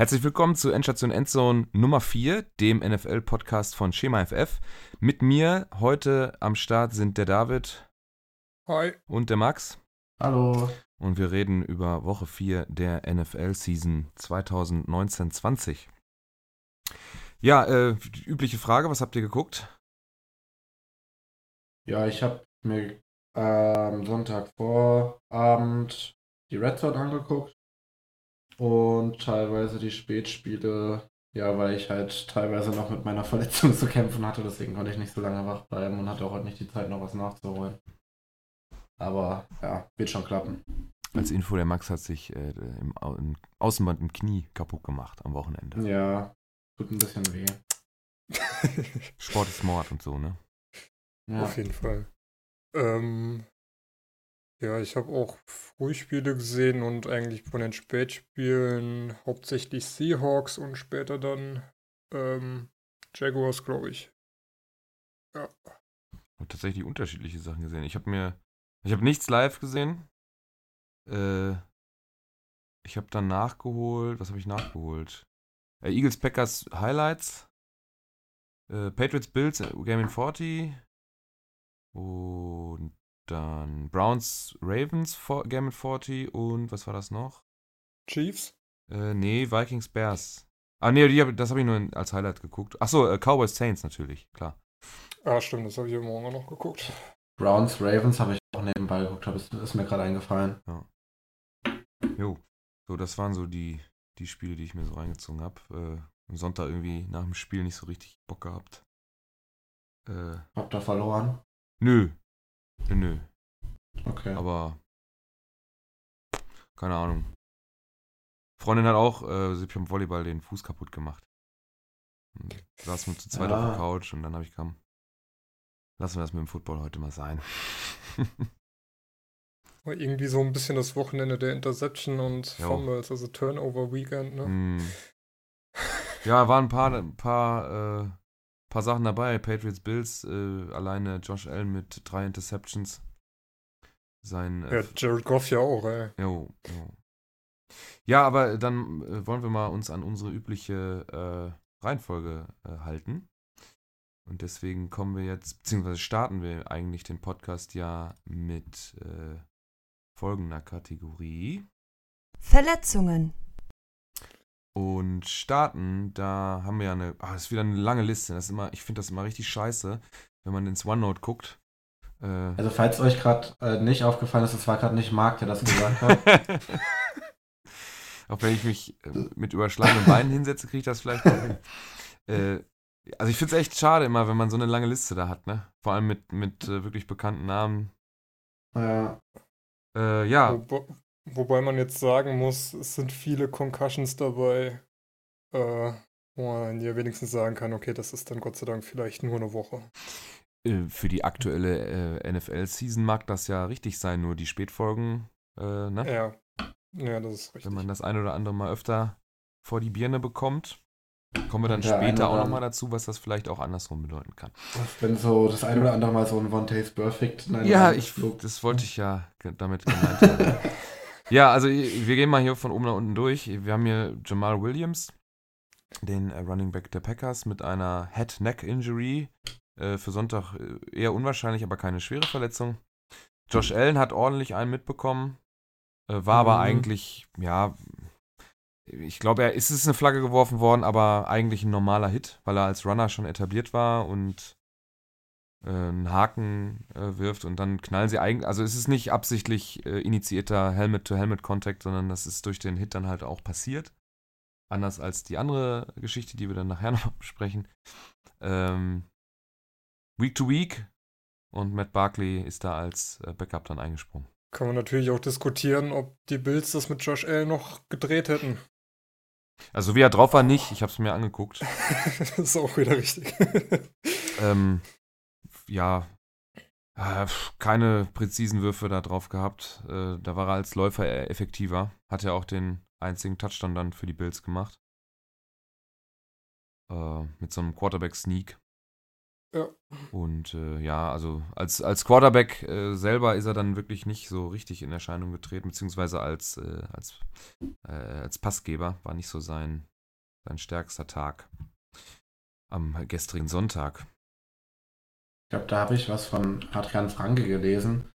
Herzlich willkommen zu Endstation Endzone Nummer 4, dem NFL-Podcast von Schema FF. Mit mir heute am Start sind der David. Hi. Und der Max. Hallo. Und wir reden über Woche 4 der NFL-Season 2019-20. Ja, äh, die übliche Frage, was habt ihr geguckt? Ja, ich habe mir am ähm, Sonntag Vorabend die Red Zone angeguckt und teilweise die Spätspiele, ja, weil ich halt teilweise noch mit meiner Verletzung zu kämpfen hatte, deswegen konnte ich nicht so lange wach bleiben und hatte auch heute nicht die Zeit, noch was nachzuholen. Aber ja, wird schon klappen. Als Info, der Max hat sich äh, im, im Außenband im Knie kaputt gemacht am Wochenende. Ja, tut ein bisschen weh. Sport ist Mord und so, ne? Ja. Auf jeden Fall. Ähm, ja, ich habe auch Frühspiele gesehen und eigentlich von den Spätspielen hauptsächlich Seahawks und später dann ähm, Jaguars, glaube ich. Ja. Ich habe tatsächlich unterschiedliche Sachen gesehen. Ich habe mir, ich habe nichts live gesehen. Äh, ich habe dann nachgeholt, was habe ich nachgeholt? Äh, Eagles Packers Highlights. Äh, Patriots Bills äh, Game in 40. Und dann Browns, Ravens, Game 40 und was war das noch? Chiefs? Äh, nee, Vikings, Bears. Ah, nee, die, das habe ich nur als Highlight geguckt. Achso, äh, Cowboys, Saints natürlich, klar. Ah, stimmt, das habe ich morgen auch noch geguckt. Browns, Ravens habe ich auch nebenbei geguckt, hab, ist, ist mir gerade eingefallen. Ja. Jo, so, das waren so die, die Spiele, die ich mir so reingezogen habe. Äh, am Sonntag irgendwie nach dem Spiel nicht so richtig Bock gehabt. Äh, Habt ihr verloren? Nö, Nö. Okay. Aber keine Ahnung. Freundin hat auch äh, sie beim Volleyball den Fuß kaputt gemacht. Und saßen wir zu zweit ja. auf der Couch und dann habe ich kam. Lassen wir das mit dem Football heute mal sein. War irgendwie so ein bisschen das Wochenende der Interception und. Fumbles, also Turnover Weekend, ne? Mm. Ja, waren ein paar, ein paar äh, paar Sachen dabei. Patriots Bills, äh, alleine Josh Allen mit drei Interceptions. Sein, äh, ja, Jared Goff ja auch, ey. Jo, jo. Ja, aber dann äh, wollen wir mal uns an unsere übliche äh, Reihenfolge äh, halten. Und deswegen kommen wir jetzt, beziehungsweise starten wir eigentlich den Podcast ja mit äh, folgender Kategorie. Verletzungen. Und starten, da haben wir ja eine, ah, das ist wieder eine lange Liste. Das ist immer, ich finde das immer richtig scheiße, wenn man ins OneNote guckt. Äh, also falls euch gerade äh, nicht aufgefallen ist, es war gerade nicht Marc, der das gesagt hat. Auch wenn ich mich äh, mit überschlagenen Beinen hinsetze, kriege ich das vielleicht noch hin. Äh, also ich finde es echt schade immer, wenn man so eine lange Liste da hat, ne? Vor allem mit, mit äh, wirklich bekannten Namen. Ja. Äh, ja. Wo, Wobei man jetzt sagen muss, es sind viele Concussions dabei, äh, wo man ja wenigstens sagen kann, okay, das ist dann Gott sei Dank vielleicht nur eine Woche. Äh, für die aktuelle äh, NFL-Season mag das ja richtig sein, nur die Spätfolgen, äh, ne? Ja. Ja, das ist richtig. Wenn man das ein oder andere mal öfter vor die Birne bekommt. Kommen wir dann ja, später auch nochmal dazu, was das vielleicht auch andersrum bedeuten kann. Wenn so das ein oder andere Mal so ein One Taste Perfect. Nein, ja, ich, das wollte ich ja damit gemeint haben. Ja, also wir gehen mal hier von oben nach unten durch. Wir haben hier Jamal Williams, den äh, Running Back der Packers, mit einer Head-Neck-Injury. Äh, für Sonntag äh, eher unwahrscheinlich, aber keine schwere Verletzung. Josh Allen hat ordentlich einen mitbekommen. Äh, war mhm. aber eigentlich, ja, ich glaube, er ist es eine Flagge geworfen worden, aber eigentlich ein normaler Hit, weil er als Runner schon etabliert war und einen Haken äh, wirft und dann knallen sie eigentlich, also es ist nicht absichtlich äh, initiierter Helmet-to-Helmet-Contact, sondern das ist durch den Hit dann halt auch passiert. Anders als die andere Geschichte, die wir dann nachher noch besprechen. Ähm, week to Week und Matt Barkley ist da als äh, Backup dann eingesprungen. Kann man natürlich auch diskutieren, ob die Bills das mit Josh Allen noch gedreht hätten. Also wie er drauf war, nicht. Ich habe es mir angeguckt. das ist auch wieder richtig. ähm, ja, äh, keine präzisen Würfe da drauf gehabt. Äh, da war er als Läufer effektiver. Hat ja auch den einzigen Touchdown dann für die Bills gemacht. Äh, mit so einem Quarterback-Sneak. Ja. Und äh, ja, also als, als Quarterback äh, selber ist er dann wirklich nicht so richtig in Erscheinung getreten, beziehungsweise als, äh, als, als Passgeber war nicht so sein, sein stärkster Tag am gestrigen Sonntag. Ich glaube, da habe ich was von Adrian Franke gelesen.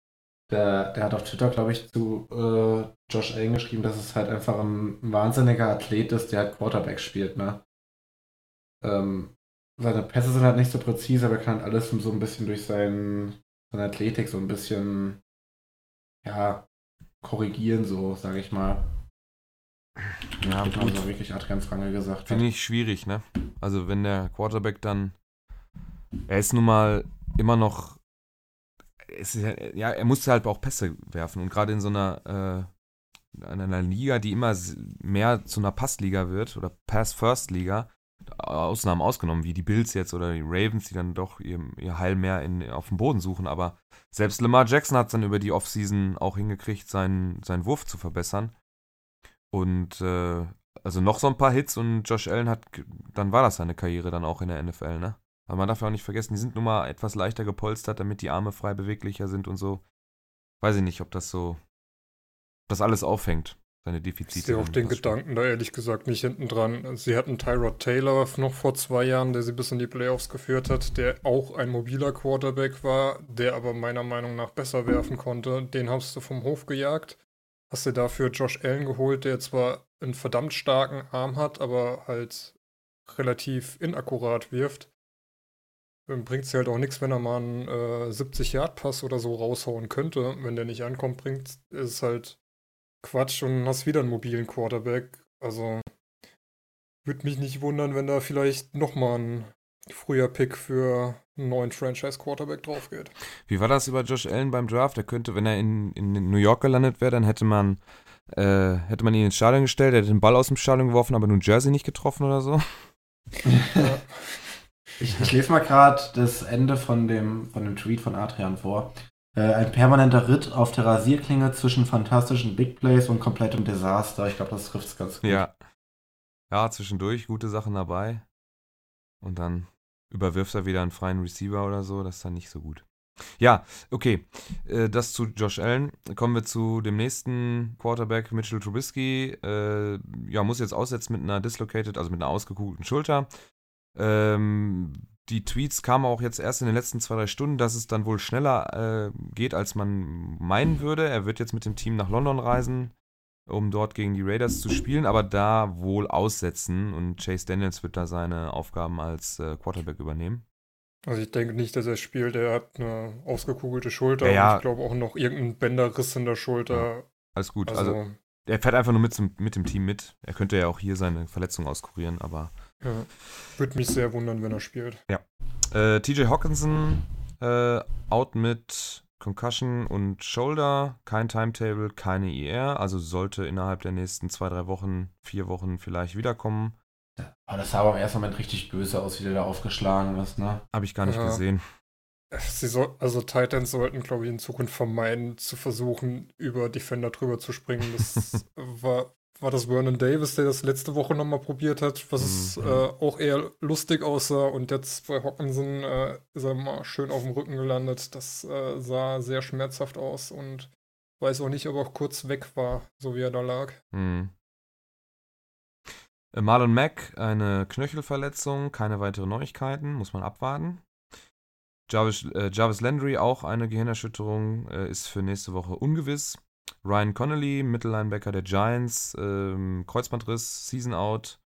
Der, der hat auf Twitter, glaube ich, zu äh, Josh Allen geschrieben, dass es halt einfach ein wahnsinniger Athlet ist, der halt Quarterback spielt, ne? Ähm, seine Pässe sind halt nicht so präzise, aber er kann halt alles so ein bisschen durch sein, seine Athletik so ein bisschen, ja, korrigieren, so, sage ich mal. Ja, gut. gut. wirklich Adrian Franke gesagt. Finde ich schwierig, ne? Also wenn der Quarterback dann, er ist nun mal immer noch, ist, ja, er musste halt auch Pässe werfen und gerade in so einer, äh, in einer Liga, die immer mehr zu einer Passliga wird oder Pass-First-Liga, Ausnahmen ausgenommen, wie die Bills jetzt oder die Ravens, die dann doch ihr, ihr Heil mehr in, auf dem Boden suchen, aber selbst Lamar Jackson hat es dann über die Offseason auch hingekriegt, seinen, seinen Wurf zu verbessern. Und äh, also noch so ein paar Hits und Josh Allen hat, dann war das seine Karriere dann auch in der NFL, ne? Aber man darf ja auch nicht vergessen, die sind nun mal etwas leichter gepolstert, damit die Arme frei beweglicher sind und so. Weiß ich nicht, ob das so, ob das alles aufhängt, seine Defizite. Ich sehe auch den. Gedanken da ehrlich gesagt nicht hinten dran. Sie hatten Tyrod Taylor noch vor zwei Jahren, der sie bis in die Playoffs geführt hat, der auch ein mobiler Quarterback war, der aber meiner Meinung nach besser werfen konnte. Den hast du vom Hof gejagt. Hast du dafür Josh Allen geholt, der zwar einen verdammt starken Arm hat, aber halt relativ inakkurat wirft. Bringt es halt auch nichts, wenn er mal einen äh, 70-Yard-Pass oder so raushauen könnte. Wenn der nicht ankommt, bringt ist es halt Quatsch und hast wieder einen mobilen Quarterback. Also würde mich nicht wundern, wenn da vielleicht nochmal ein früher Pick für einen neuen Franchise-Quarterback drauf geht. Wie war das über Josh Allen beim Draft? Er könnte, wenn er in, in New York gelandet wäre, dann hätte man, äh, hätte man ihn ins Stadion gestellt, er hätte den Ball aus dem Stadion geworfen, aber New Jersey nicht getroffen oder so. Ja. Ich, ich lese mal gerade das Ende von dem, von dem Tweet von Adrian vor. Äh, ein permanenter Ritt auf der Rasierklinge zwischen fantastischen Big Plays und komplettem Desaster. Ich glaube, das trifft es ganz gut. Ja. Ja, zwischendurch gute Sachen dabei. Und dann überwirft er wieder einen freien Receiver oder so. Das ist dann nicht so gut. Ja, okay. Äh, Das zu Josh Allen. Kommen wir zu dem nächsten Quarterback, Mitchell Trubisky. Äh, ja, muss jetzt aussetzen mit einer dislocated, also mit einer ausgekugelten Schulter. Ähm, die Tweets kamen auch jetzt erst in den letzten zwei, drei Stunden, dass es dann wohl schneller äh, geht, als man meinen würde. Er wird jetzt mit dem Team nach London reisen, um dort gegen die Raiders zu spielen, aber da wohl aussetzen und Chase Daniels wird da seine Aufgaben als äh, Quarterback übernehmen. Also ich denke nicht, dass er spielt. Er hat eine ausgekugelte Schulter Ja, ja. und ich glaube auch noch irgendeinen Bänderriss in der Schulter. Alles gut. Also, Also, er fährt einfach nur mit, zum, mit dem Team mit. Er könnte ja auch hier seine Verletzung auskurieren, aber ja, würde mich sehr wundern, wenn er spielt. Äh, TJ Hawkinson äh, out mit Concussion und Shoulder, kein Timetable, keine IR, also sollte innerhalb der nächsten zwei, drei Wochen, vier Wochen vielleicht wiederkommen. Aber das sah aber im ersten Moment richtig böse aus, wie der da aufgeschlagen ist, ne? Habe ich gar nicht Ja. gesehen. Sie soll, also Titans sollten, glaube ich, in Zukunft vermeiden, zu versuchen, über Defender drüber zu springen. Das war, war das Vernon Davis, der das letzte Woche nochmal probiert hat, was Mhm. äh, auch eher lustig aussah. Und jetzt bei Hawkinson äh, ist er mal schön auf dem Rücken gelandet. Das äh, sah sehr schmerzhaft aus und weiß auch nicht, ob er auch kurz weg war, so wie er da lag. Hm. Äh, Marlon Mack, eine Knöchelverletzung, keine weiteren Neuigkeiten, muss man abwarten. Jarvis, äh, Jarvis Landry, auch eine Gehirnerschütterung, äh, ist für nächste Woche ungewiss. Ryan Connolly, Mittellinebacker der Giants, ähm, Kreuzbandriss, Season Out,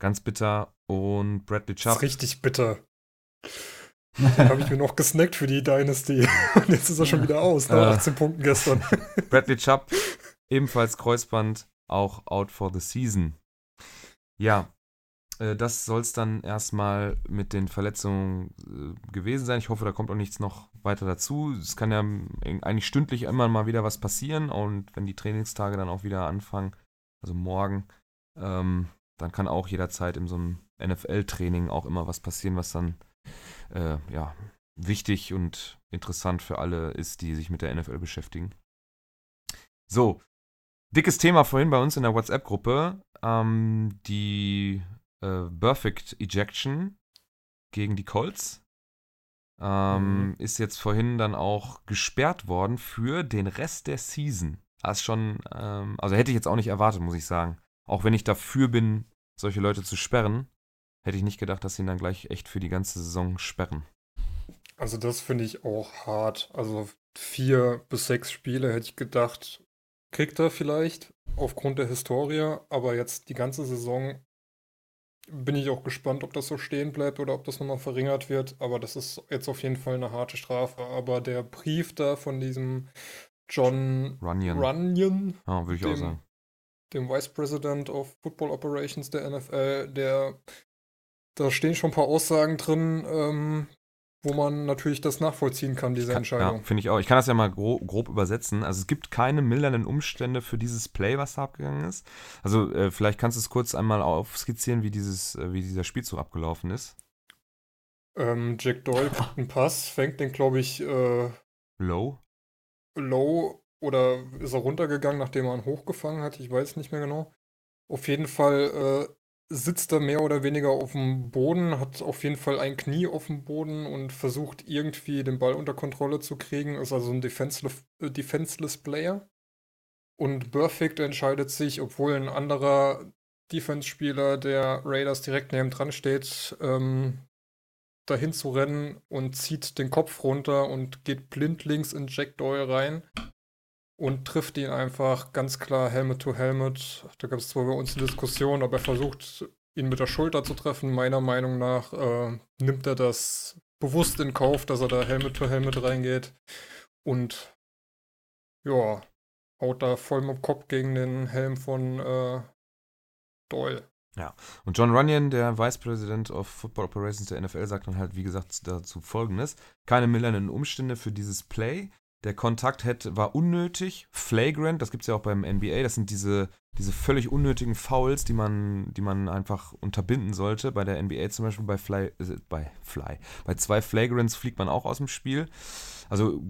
ganz bitter. Und Bradley Das Chubb, ist richtig bitter. Den habe ich mir noch gesnackt für die Dynasty. Und jetzt ist er schon wieder aus, nach Äh. 18 Punkten gestern. Bradley Chubb, ebenfalls Kreuzband, auch out for the season. Ja, das soll es dann erstmal mit den Verletzungen äh, gewesen sein. Ich hoffe, da kommt auch nichts noch weiter dazu. Es kann ja ähm, eigentlich stündlich immer mal wieder was passieren und wenn die Trainingstage dann auch wieder anfangen, also morgen, ähm, dann kann auch jederzeit in so einem NFL-Training auch immer was passieren, was dann äh, ja, wichtig und interessant für alle ist, die sich mit der NFL beschäftigen. So, dickes Thema vorhin bei uns in der WhatsApp-Gruppe. Ähm, die äh, Perfect Ejection gegen die Colts ähm, ist jetzt vorhin dann auch gesperrt worden für den Rest der Season. Das schon, ähm, also hätte ich jetzt auch nicht erwartet, muss ich sagen. Auch wenn ich dafür bin, solche Leute zu sperren, hätte ich nicht gedacht, dass sie ihn dann gleich echt für die ganze Saison sperren. Also das finde ich auch hart. Also vier bis sechs Spiele hätte ich gedacht, kriegt er vielleicht aufgrund der Historie, aber jetzt die ganze Saison bin ich auch gespannt, ob das so stehen bleibt oder ob das nochmal verringert wird. Aber das ist jetzt auf jeden Fall eine harte Strafe. Aber der Brief da von diesem John Runyon, Runyon oh, würde ich dem, auch sagen. dem Vice President of Football Operations der NFL, der da stehen schon ein paar Aussagen drin, ähm, wo man natürlich das nachvollziehen kann, diese Entscheidung. Ja, finde ich auch. Ich kann das ja mal grob, grob, übersetzen. Also es gibt keine mildernden Umstände für dieses Play, was da abgegangen ist. Also äh, vielleicht kannst du es kurz einmal aufskizzieren, wie, dieses, äh, wie dieser Spielzug abgelaufen ist. Ähm, Jack Doyle kriegt einen Pass, fängt den, glaube ich, äh, low. Low oder ist er runtergegangen, nachdem er ihn hochgefangen hat? Ich weiß nicht mehr genau. Auf jeden Fall äh, sitzt er mehr oder weniger auf dem Boden, hat auf jeden Fall ein Knie auf dem Boden und versucht irgendwie den Ball unter Kontrolle zu kriegen. Ist also ein defenseless, äh, defenseless Player. Und Perfect entscheidet sich, obwohl ein anderer Defense-Spieler der Raiders direkt neben dran steht, ähm, dahin zu rennen und zieht den Kopf runter und geht blindlings in Jack Doyle rein und trifft ihn einfach ganz klar Helmet to Helmet. Da gab es zwar bei uns eine Diskussion, aber er versucht, ihn mit der Schulter zu treffen. Meiner Meinung nach äh, nimmt er das bewusst in Kauf, dass er da Helmet to Helmet reingeht. Und ja, haut da voll mit dem Kopf gegen den Helm von äh, Doyle. Ja, und John Runyon, der Vice President of Football Operations der NFL, sagt dann halt, wie gesagt, dazu folgendes: Keine mildernden Umstände für dieses Play. Der Kontakt hätte, war unnötig, flagrant, das gibt es ja auch beim NBA, das sind diese, diese völlig unnötigen Fouls, die man, die man einfach unterbinden sollte. Bei der NBA zum Beispiel bei Fly, äh, bei Fly, bei zwei Flagrants fliegt man auch aus dem Spiel. Also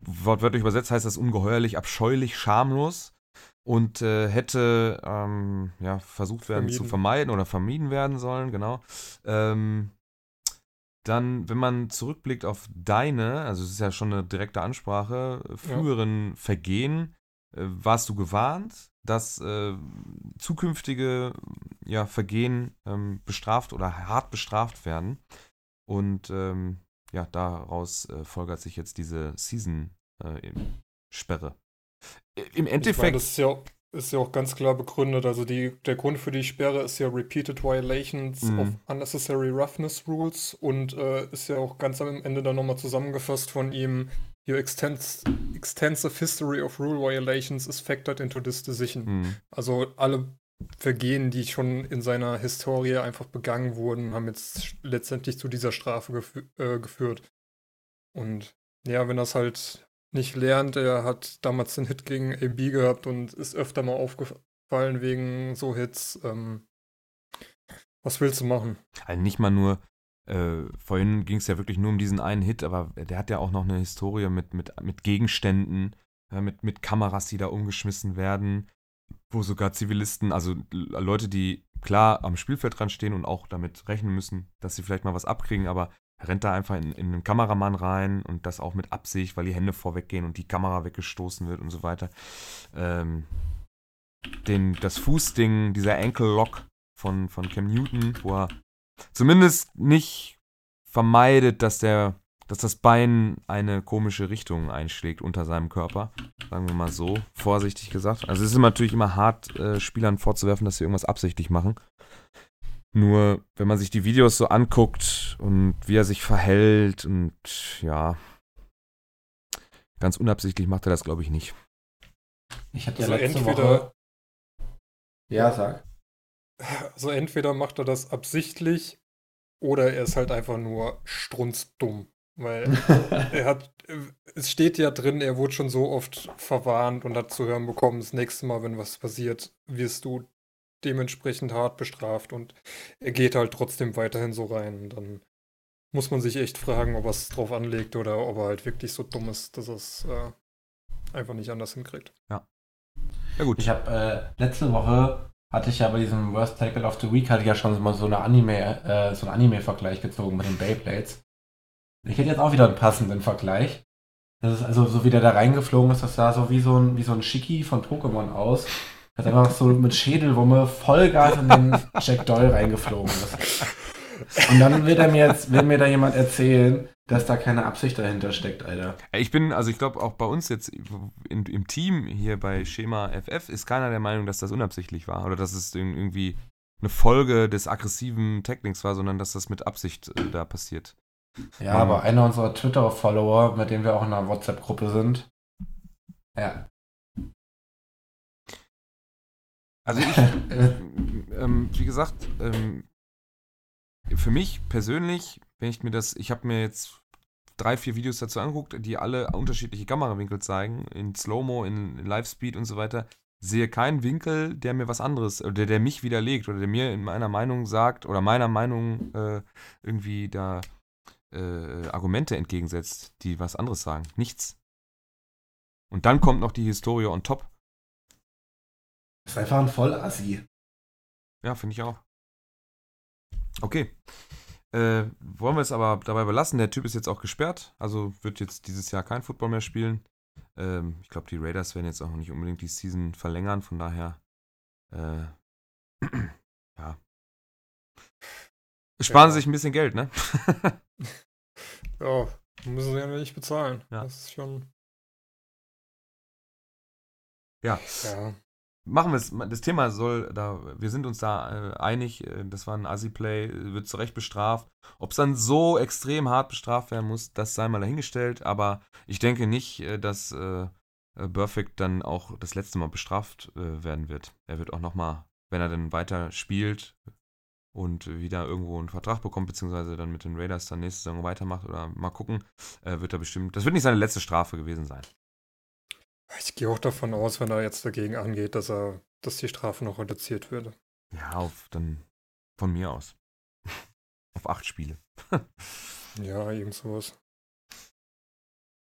wortwörtlich übersetzt heißt das ungeheuerlich, abscheulich, schamlos und äh, hätte ähm, ja, versucht werden vermieden. zu vermeiden oder vermieden werden sollen, genau. Ähm, dann, wenn man zurückblickt auf deine, also es ist ja schon eine direkte Ansprache, früheren ja. Vergehen, äh, warst du gewarnt, dass äh, zukünftige ja, Vergehen ähm, bestraft oder hart bestraft werden. Und ähm, ja, daraus äh, folgert sich jetzt diese Season-Sperre. Äh, Im Endeffekt. Ich meine, das ist ja ist ja auch ganz klar begründet. Also die, der Grund für die Sperre ist ja Repeated Violations mhm. of Unnecessary Roughness Rules und äh, ist ja auch ganz am Ende dann nochmal zusammengefasst von ihm. Your extens extensive history of rule violations is factored into this decision. Mhm. Also alle Vergehen, die schon in seiner Historie einfach begangen wurden, haben jetzt letztendlich zu dieser Strafe gef äh, geführt. Und ja, wenn das halt nicht lernt. Er hat damals den Hit gegen AB gehabt und ist öfter mal aufgefallen wegen so Hits. Ähm, was willst du machen? Also nicht mal nur, äh, vorhin ging es ja wirklich nur um diesen einen Hit, aber der hat ja auch noch eine Historie mit, mit, mit Gegenständen, äh, mit, mit Kameras, die da umgeschmissen werden, wo sogar Zivilisten, also Leute, die klar am Spielfeld dran stehen und auch damit rechnen müssen, dass sie vielleicht mal was abkriegen, aber rennt da einfach in, in einen Kameramann rein und das auch mit Absicht, weil die Hände vorweggehen und die Kamera weggestoßen wird und so weiter. Ähm, den, das Fußding, dieser Ankle Lock von, von Cam Newton, wo er zumindest nicht vermeidet, dass der, dass das Bein eine komische Richtung einschlägt unter seinem Körper. Sagen wir mal so, vorsichtig gesagt. Also es ist natürlich immer hart, äh, Spielern vorzuwerfen, dass sie irgendwas absichtlich machen. Nur, wenn man sich die Videos so anguckt und wie er sich verhält und ja, ganz unabsichtlich macht er das, glaube ich, nicht. Ich hatte ja also letzte entweder, Woche. Ja, sag. Also entweder macht er das absichtlich oder er ist halt einfach nur strunzdumm. Weil er hat, es steht ja drin, er wurde schon so oft verwarnt und hat zu hören bekommen, das nächste Mal, wenn was passiert, wirst du dementsprechend hart bestraft und er geht halt trotzdem weiterhin so rein. dann muss man sich echt fragen, ob er es drauf anlegt oder ob er halt wirklich so dumm ist, dass er es äh, einfach nicht anders hinkriegt. Ja. Ja gut. Ich habe äh, letzte Woche hatte ich ja bei diesem Worst Tackle of the Week hatte ich ja schon mal so eine Anime, äh, so einen Anime-Vergleich gezogen mit den Beyblades. Ich hätte jetzt auch wieder einen passenden Vergleich. Das ist also so wie der da reingeflogen ist, das sah so wie so ein, wie so ein Shiki von Pokémon aus. Dass einfach so mit Schädelwumme Vollgas in den Jack Doyle reingeflogen ist. Und dann will, er mir jetzt, will mir da jemand erzählen, dass da keine Absicht dahinter steckt, Alter. Ich bin, also ich glaube auch bei uns jetzt in, im Team hier bei Schema FF ist keiner der Meinung, dass das unabsichtlich war oder dass es irgendwie eine Folge des aggressiven Tacklings war, sondern dass das mit Absicht äh, da passiert. Ja, aber einer unserer Twitter-Follower, mit dem wir auch in einer WhatsApp-Gruppe sind, ja. Also ich, äh, ähm, wie gesagt, ähm, für mich persönlich, wenn ich mir das, ich habe mir jetzt drei, vier Videos dazu angeguckt, die alle unterschiedliche Kamerawinkel zeigen, in Slow-Mo, in, in Live-Speed und so weiter, sehe keinen Winkel, der mir was anderes, oder der mich widerlegt, oder der mir in meiner Meinung sagt, oder meiner Meinung äh, irgendwie da äh, Argumente entgegensetzt, die was anderes sagen. Nichts. Und dann kommt noch die Historie on top. Ist einfach ein Vollassi. Ja, finde ich auch. Okay. Äh, wollen wir es aber dabei belassen? Der Typ ist jetzt auch gesperrt, also wird jetzt dieses Jahr kein Football mehr spielen. Ähm, ich glaube, die Raiders werden jetzt auch nicht unbedingt die Season verlängern, von daher, äh, ja. Sparen ja. sie sich ein bisschen Geld, ne? ja, müssen sie ja nicht bezahlen. Ja. Das ist schon. Ja. ja machen wir es. Das Thema soll da, wir sind uns da äh, einig, äh, das war ein Assi-Play, wird zu Recht bestraft. Ob es dann so extrem hart bestraft werden muss, das sei mal dahingestellt, aber ich denke nicht, äh, dass äh, äh Perfect dann auch das letzte Mal bestraft äh, werden wird. Er wird auch nochmal, wenn er dann weiter spielt und wieder irgendwo einen Vertrag bekommt, beziehungsweise dann mit den Raiders dann nächste Saison weitermacht oder mal gucken, wird er bestimmt, das wird nicht seine letzte Strafe gewesen sein. Ich gehe auch davon aus, wenn er jetzt dagegen angeht, dass er, dass die Strafe noch reduziert würde. Ja, auf dann von mir aus. auf acht Spiele. ja, irgend sowas.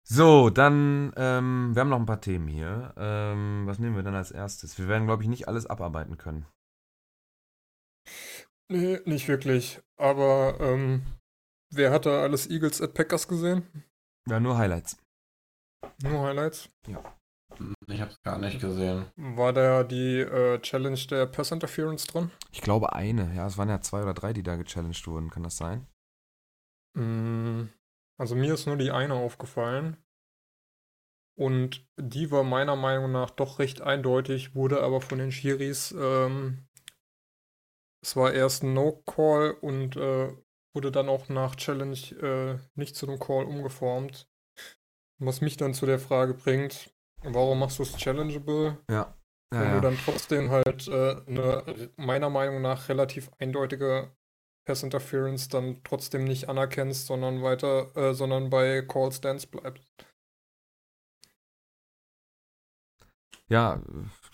So, dann, ähm, wir haben noch ein paar Themen hier. Ähm, was nehmen wir dann als erstes? Wir werden, glaube ich, nicht alles abarbeiten können. Nee, nicht wirklich. Aber ähm, wer hat da alles Eagles at Packers gesehen? Ja, nur Highlights. Nur Highlights? Ja. Ich habe es gar nicht gesehen. War da die äh, Challenge der Pass Interference drin? Ich glaube eine. Ja, es waren ja zwei oder drei, die da gechallenged wurden. Kann das sein? Mm, also mir ist nur die eine aufgefallen. Und die war meiner Meinung nach doch recht eindeutig, wurde aber von den Shiris, ähm, es war erst ein No-Call und äh, wurde dann auch nach Challenge äh, nicht zu einem Call umgeformt. Was mich dann zu der Frage bringt, Warum machst du es challengeable? Ja. ja wenn ja. du dann trotzdem halt äh, eine meiner Meinung nach relativ eindeutige Pass Interference dann trotzdem nicht anerkennst, sondern weiter, äh, sondern bei Call Stance bleibst. Ja,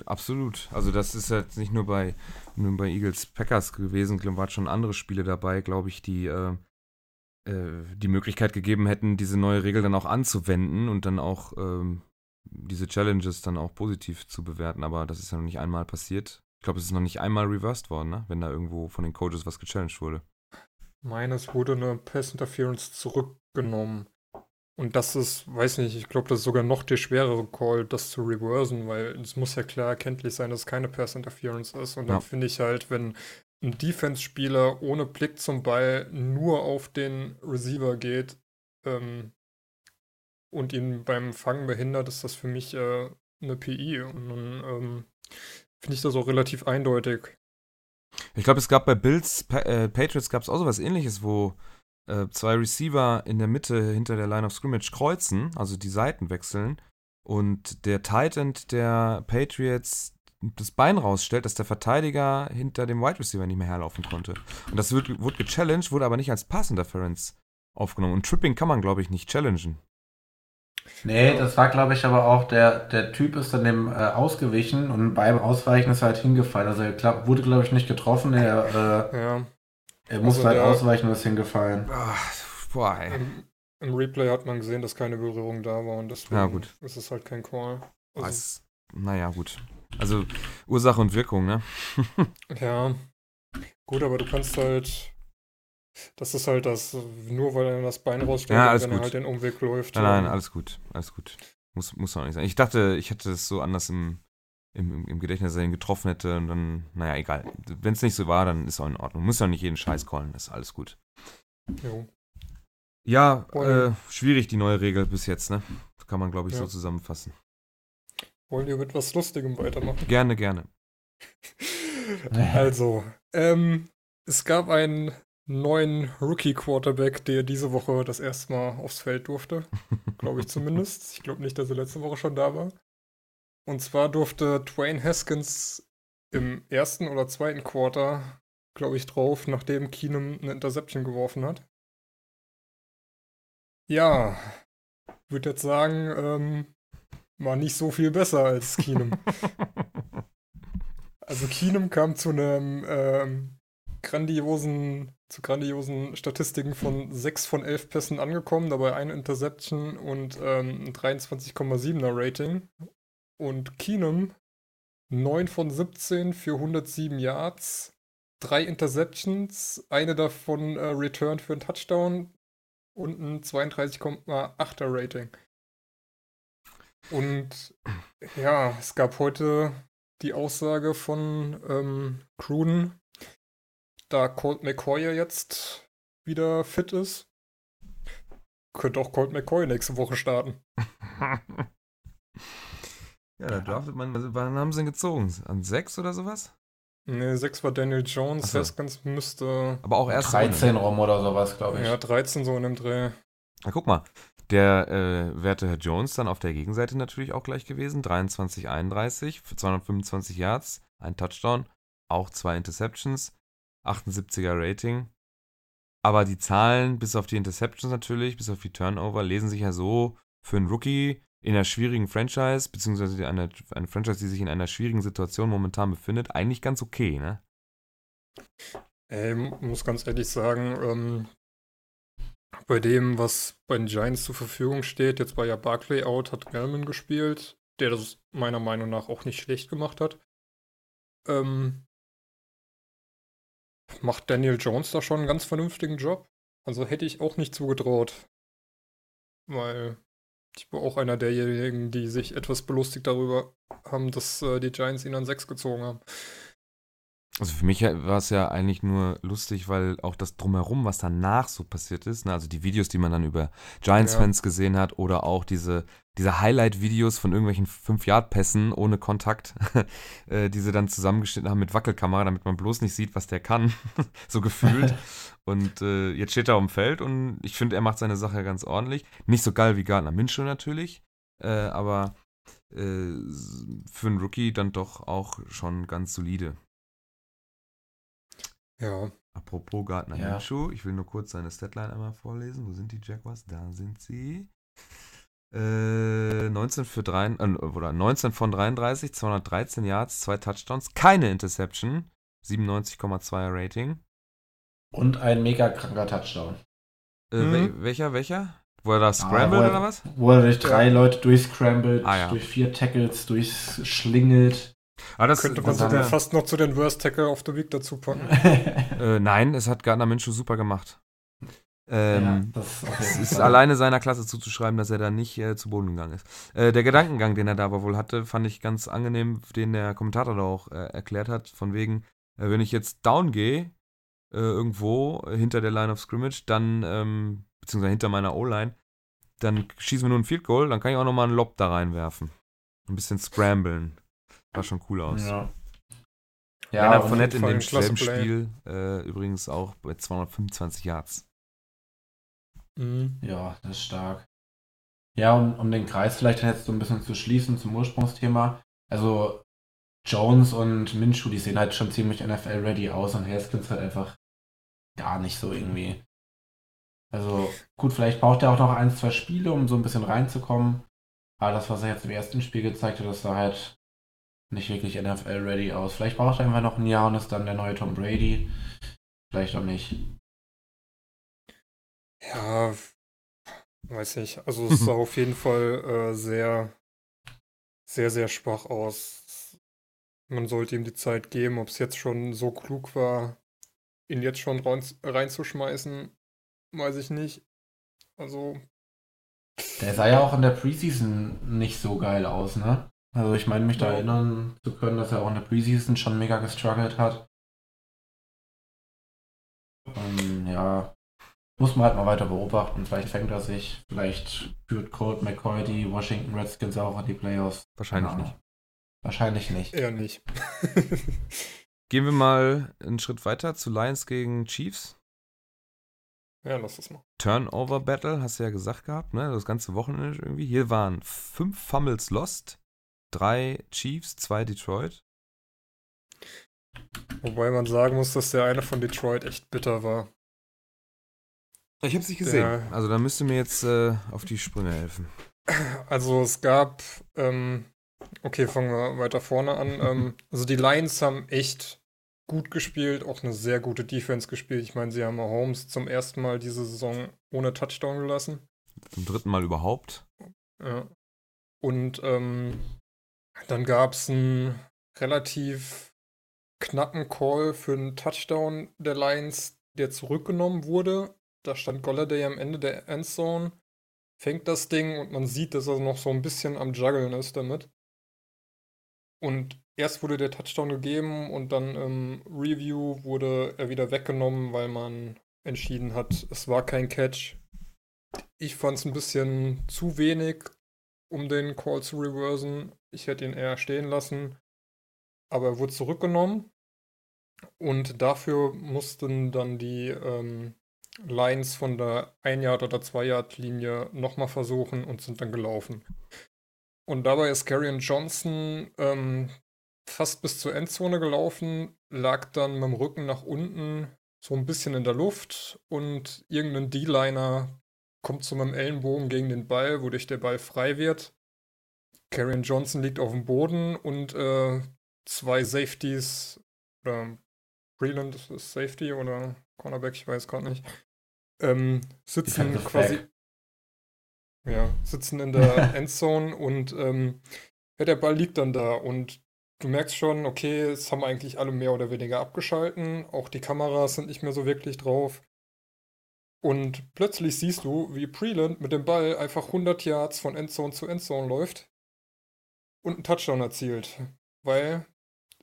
absolut. Also das ist jetzt nicht nur bei, nur bei Eagles Packers gewesen, waren schon andere Spiele dabei, glaube ich, die äh, äh, die Möglichkeit gegeben hätten, diese neue Regel dann auch anzuwenden und dann auch ähm, diese Challenges dann auch positiv zu bewerten, aber das ist ja noch nicht einmal passiert. Ich glaube, es ist noch nicht einmal reversed worden, ne? wenn da irgendwo von den Coaches was gechallenged wurde. Meines wurde eine Pass Interference zurückgenommen. Und das ist, weiß nicht, ich glaube, das ist sogar noch der schwerere Call, das zu reversen, weil es muss ja klar erkenntlich sein, dass es keine Pass Interference ist. Und dann ja. finde ich halt, wenn ein Defense-Spieler ohne Blick zum Ball nur auf den Receiver geht, ähm, und ihn beim Fangen behindert, ist das für mich äh, eine PI. Und dann ähm, finde ich das auch relativ eindeutig. Ich glaube, es gab bei Bills, pa äh, Patriots gab es auch so was ähnliches, wo äh, zwei Receiver in der Mitte hinter der Line of Scrimmage kreuzen, also die Seiten wechseln und der Titan der Patriots das Bein rausstellt, dass der Verteidiger hinter dem Wide Receiver nicht mehr herlaufen konnte. Und das wird, wurde gechallenged, wurde aber nicht als Pass Interference aufgenommen. Und Tripping kann man, glaube ich, nicht challengen. Nee, das war, glaube ich, aber auch, der, der Typ ist dann dem äh, ausgewichen und beim Ausweichen ist er halt hingefallen. Also er glaub, wurde, glaube ich, nicht getroffen. Er, äh, ja. er musste also halt der, ausweichen und ist hingefallen. Ach, boah, ey. Im, Im, Replay hat man gesehen, dass keine Berührung da war und deswegen ja, gut. ist es halt kein Call. Also, Was? Naja, gut. Also Ursache und Wirkung, ne? ja. Gut, aber du kannst halt das ist halt das, nur weil er das Bein rausstellt, ja, wenn gut. er halt den Umweg läuft. Nein, nein, alles gut, alles gut. Muss, muss auch nicht sein. Ich dachte, ich hätte es so anders im, im, im, im Gedächtnis, dass er ihn getroffen hätte und dann, naja, egal. Wenn es nicht so war, dann ist auch in Ordnung. Muss ja nicht jeden Scheiß callen, ist alles gut. Jo. Ja, äh, schwierig die neue Regel bis jetzt, ne? Kann man, glaube ich, ja. so zusammenfassen. Wollen wir mit was Lustigem weitermachen? Gerne, gerne. also, ähm, es gab einen neuen Rookie-Quarterback, der diese Woche das erste Mal aufs Feld durfte. glaube ich zumindest. Ich glaube nicht, dass er letzte Woche schon da war. Und zwar durfte Dwayne Haskins im ersten oder zweiten Quarter, glaube ich, drauf, nachdem Keenum eine Interception geworfen hat. Ja, ich würde jetzt sagen, ähm, war nicht so viel besser als Keenum. also Keenum kam zu einem ähm, grandiosen, zu grandiosen Statistiken von 6 von 11 Pässen angekommen, dabei eine Interception und ähm, ein 23,7er Rating. Und Keenum 9 von 17 für 107 Yards, drei Interceptions, eine davon äh, Return für einen Touchdown und ein 32,8er Rating. Und ja, es gab heute die Aussage von ähm, Cruden, da Colt McCoy ja jetzt wieder fit ist, könnte auch Colt McCoy nächste Woche starten. ja, da draftet man, also wann haben sie ihn gezogen? An sechs oder sowas? Ne, sechs war Daniel Jones, so. Haskins müsste. Aber auch erst 13 rum oder sowas, glaube ich. Ja, 13 so in dem Dreh. Na, guck mal. Der äh, werte Herr Jones dann auf der Gegenseite natürlich auch gleich gewesen. 23, 31 für 225 Yards, ein Touchdown, auch zwei Interceptions, 78er Rating. Aber die Zahlen, bis auf die Interceptions natürlich, bis auf die Turnover, lesen sich ja so für einen Rookie in einer schwierigen Franchise, beziehungsweise eine, eine Franchise, die sich in einer schwierigen Situation momentan befindet, eigentlich ganz okay, ne? Ey, muss ganz ehrlich sagen, ähm, bei dem, was bei den Giants zur Verfügung steht, jetzt war ja Barclay out, hat Gelman gespielt, der das meiner Meinung nach auch nicht schlecht gemacht hat. Ähm, macht Daniel Jones da schon einen ganz vernünftigen Job. Also hätte ich auch nicht zugetraut. Weil ich war auch einer derjenigen, die sich etwas belustigt darüber haben, dass äh, die Giants ihn an 6 gezogen haben. Also für mich war es ja eigentlich nur lustig, weil auch das drumherum, was danach so passiert ist, ne, also die Videos, die man dann über Giants-Fans ja. gesehen hat oder auch diese, diese Highlight-Videos von irgendwelchen 5-Yard-Pässen ohne Kontakt, äh, die sie dann zusammengeschnitten haben mit Wackelkamera, damit man bloß nicht sieht, was der kann, so gefühlt. und äh, jetzt steht er auf dem Feld und ich finde, er macht seine Sache ganz ordentlich. Nicht so geil wie Gardner Minshew natürlich, äh, aber äh, für einen Rookie dann doch auch schon ganz solide. Ja. Apropos Gardner ja. Minshew, ich will nur kurz seine Statline einmal vorlesen. Wo sind die Jaguars? Da sind sie. Äh, 19, für 3, äh, oder 19 von 33, 213 Yards, zwei Touchdowns, keine Interception, 97,2er Rating. Und ein mega kranker Touchdown. Äh, mhm. wel welcher, welcher? Wo er da scrambled ah, oder was? Wo er durch drei Leute durchscrambled, ah, ja. durch vier Tackles, durchschlingelt. Aber das könnte man sogar fast noch zu den Worst Tackle of the Week dazu packen. äh, nein, es hat Gardner Minshew super gemacht. Ähm, ja, es ist alleine seiner Klasse zuzuschreiben, dass er da nicht äh, zu Boden gegangen ist. Äh, der Gedankengang, den er da aber wohl hatte, fand ich ganz angenehm, den der Kommentator da auch äh, erklärt hat, von wegen, äh, wenn ich jetzt down gehe, äh, irgendwo hinter der Line of Scrimmage, dann, ähm, beziehungsweise hinter meiner O-Line, dann schießen wir nur ein Field Goal, dann kann ich auch nochmal einen Lob da reinwerfen. Ein bisschen scramblen. Sah schon cool aus. Ja. Ja, Leonard Fournette in dem selben Spiel äh, übrigens auch bei 225 Yards. Mhm. Ja, das ist stark. Ja, und um den Kreis vielleicht jetzt so ein bisschen zu schließen zum Ursprungsthema. Also Jones und Minshew, die sehen halt schon ziemlich NFL-ready aus und Haskins halt einfach gar nicht so irgendwie. Also gut, vielleicht braucht er auch noch ein, zwei Spiele, um so ein bisschen reinzukommen. Aber das, was er jetzt im ersten Spiel gezeigt hat, das war halt nicht wirklich NFL-ready aus. Vielleicht braucht er einfach noch ein Jahr und ist dann der neue Tom Brady. Vielleicht auch nicht. Ja, weiß ich. Also es sah auf jeden Fall äh, sehr, sehr, sehr schwach aus. Man sollte ihm die Zeit geben, ob es jetzt schon so klug war, ihn jetzt schon rein, reinzuschmeißen, weiß ich nicht. Also. Der sah ja auch in der Preseason nicht so geil aus, ne? Also ich meine mich da erinnern zu können, dass er auch in der Preseason schon mega gestruggelt hat. Ähm, ja, muss man halt mal weiter beobachten. Vielleicht fängt er sich, vielleicht führt Colt McCoy die Washington Redskins auch in die Playoffs. Wahrscheinlich nicht. Wahrscheinlich nicht. Eher nicht. Gehen wir mal einen Schritt weiter zu Lions gegen Chiefs. Ja, lass das mal. Turnover Battle, hast du ja gesagt gehabt, ne? Das ganze Wochenende irgendwie. Hier waren fünf Fumbles lost, drei Chiefs, zwei Detroit. Wobei man sagen muss, dass der eine von Detroit echt bitter war. Ich hab's nicht gesehen. Der, also da müsst ihr mir jetzt äh, auf die Sprünge helfen. Also es gab, ähm, okay, fangen wir weiter vorne an. ähm, also die Lions haben echt gut gespielt, auch eine sehr gute Defense gespielt. Ich meine, sie haben Holmes zum ersten Mal diese Saison ohne Touchdown gelassen. Zum dritten Mal überhaupt. Ja. Und ähm, dann gab es einen relativ knappen Call für einen Touchdown der Lions, der zurückgenommen wurde. Da stand Golladay am Ende der Endzone, fängt das Ding und man sieht, dass er noch so ein bisschen am Juggeln ist damit. Und erst wurde der Touchdown gegeben und dann im Review wurde er wieder weggenommen, weil man entschieden hat, es war kein Catch. Ich fand es ein bisschen zu wenig, um den Call zu reversen. Ich hätte ihn eher stehen lassen. Aber er wurde zurückgenommen. Und dafür mussten dann die ähm, Lines von der 1-Yard- oder 2-Yard-Linie nochmal versuchen und sind dann gelaufen. Und dabei ist Karrion Johnson ähm, fast bis zur Endzone gelaufen, lag dann mit dem Rücken nach unten so ein bisschen in der Luft und irgendein D-Liner kommt zu meinem Ellenbogen gegen den Ball, wodurch der Ball frei wird. Karrion Johnson liegt auf dem Boden und äh, zwei Safeties oder Breland ist Safety oder Cornerback, ich weiß gerade nicht, ähm, sitzen quasi ja, sitzen in der Endzone und ähm, ja, der Ball liegt dann da und du merkst schon, okay, es haben eigentlich alle mehr oder weniger abgeschalten. Auch die Kameras sind nicht mehr so wirklich drauf. Und plötzlich siehst du, wie Preland mit dem Ball einfach 100 Yards von Endzone zu Endzone läuft und einen Touchdown erzielt. Weil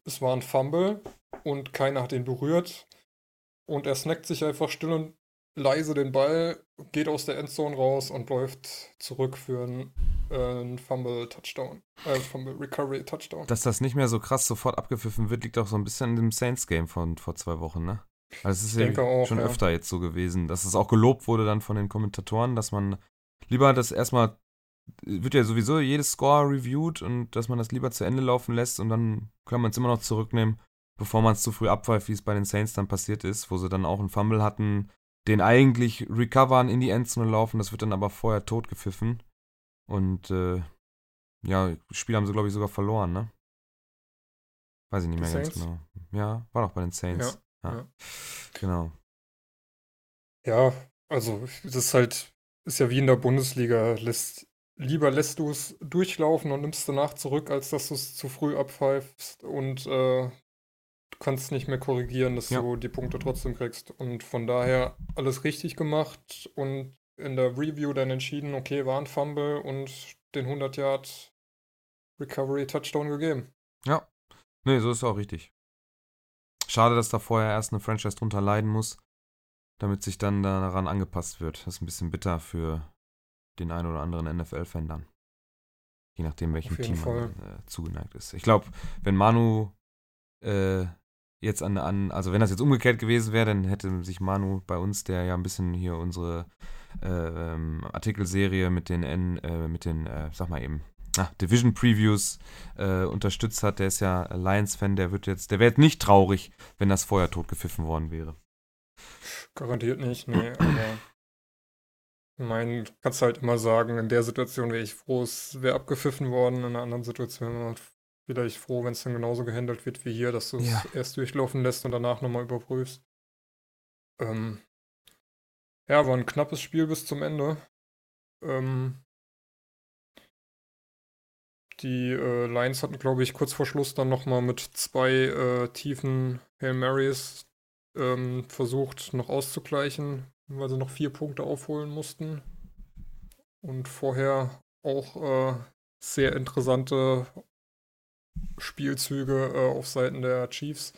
es war ein Fumble und keiner hat ihn berührt. Und er snackt sich einfach still und leise den Ball, geht aus der Endzone raus und läuft zurück für einen ein Fumble-Touchdown. Äh, Fumble-Recovery-Touchdown. Dass das nicht mehr so krass sofort abgepfiffen wird, liegt auch so ein bisschen in dem Saints-Game von vor zwei Wochen, ne? Also es ist ja auch, schon ja. öfter jetzt so gewesen, dass es auch gelobt wurde dann von den Kommentatoren, dass man lieber das erstmal, wird ja sowieso jedes Score reviewed und dass man das lieber zu Ende laufen lässt und dann kann man es immer noch zurücknehmen, bevor man es zu früh abpfeift, wie es bei den Saints dann passiert ist, wo sie dann auch einen Fumble hatten, den eigentlich recovern, in die Endzone laufen, das wird dann aber vorher totgepfiffen. Und äh, ja, Spiel haben sie, glaube ich, sogar verloren, ne? Weiß ich nicht mehr ganz genau. Ja, war doch bei den Saints. Ja, ja. ja. Genau. Ja, also das ist halt, ist ja wie in der Bundesliga. Lässt, lieber lässt du es durchlaufen und nimmst danach zurück, als dass du es zu früh abpfeifst und äh, kannst nicht mehr korrigieren, dass ja. du die Punkte trotzdem kriegst. Und von daher alles richtig gemacht und in der Review dann entschieden, okay, war ein Fumble und den 100 Yard Recovery Touchdown gegeben. Ja, nee, so ist es auch richtig. Schade, dass da vorher erst eine Franchise drunter leiden muss, damit sich dann daran angepasst wird. Das ist ein bisschen bitter für den einen oder anderen NFL-Fan dann. Je nachdem, welchem Team man äh, zugeneigt ist. Ich glaube, wenn Manu äh, jetzt an, an, also wenn das jetzt umgekehrt gewesen wäre, dann hätte sich Manu bei uns, der ja ein bisschen hier unsere äh, ähm, Artikelserie mit den, N, äh, mit den, äh, sag mal eben, ah, Division Previews äh, unterstützt hat, der ist ja Lions-Fan, der wird jetzt, der wäre nicht traurig, wenn das vorher totgepfiffen worden wäre. Garantiert nicht, nee, aber ich meine, kannst halt immer sagen, in der Situation wäre ich froh, es wäre abgepfiffen worden, in einer anderen Situation wäre man vielleicht froh, wenn es dann genauso gehandelt wird wie hier, dass du es ja. erst durchlaufen lässt und danach nochmal überprüfst. Ähm, ja, war ein knappes Spiel bis zum Ende. Ähm, die äh, Lions hatten, glaube ich, kurz vor Schluss dann nochmal mit zwei äh, tiefen Hail Marys ähm, versucht, noch auszugleichen, weil sie noch vier Punkte aufholen mussten. Und vorher auch äh, sehr interessante Spielzüge äh, auf Seiten der Chiefs.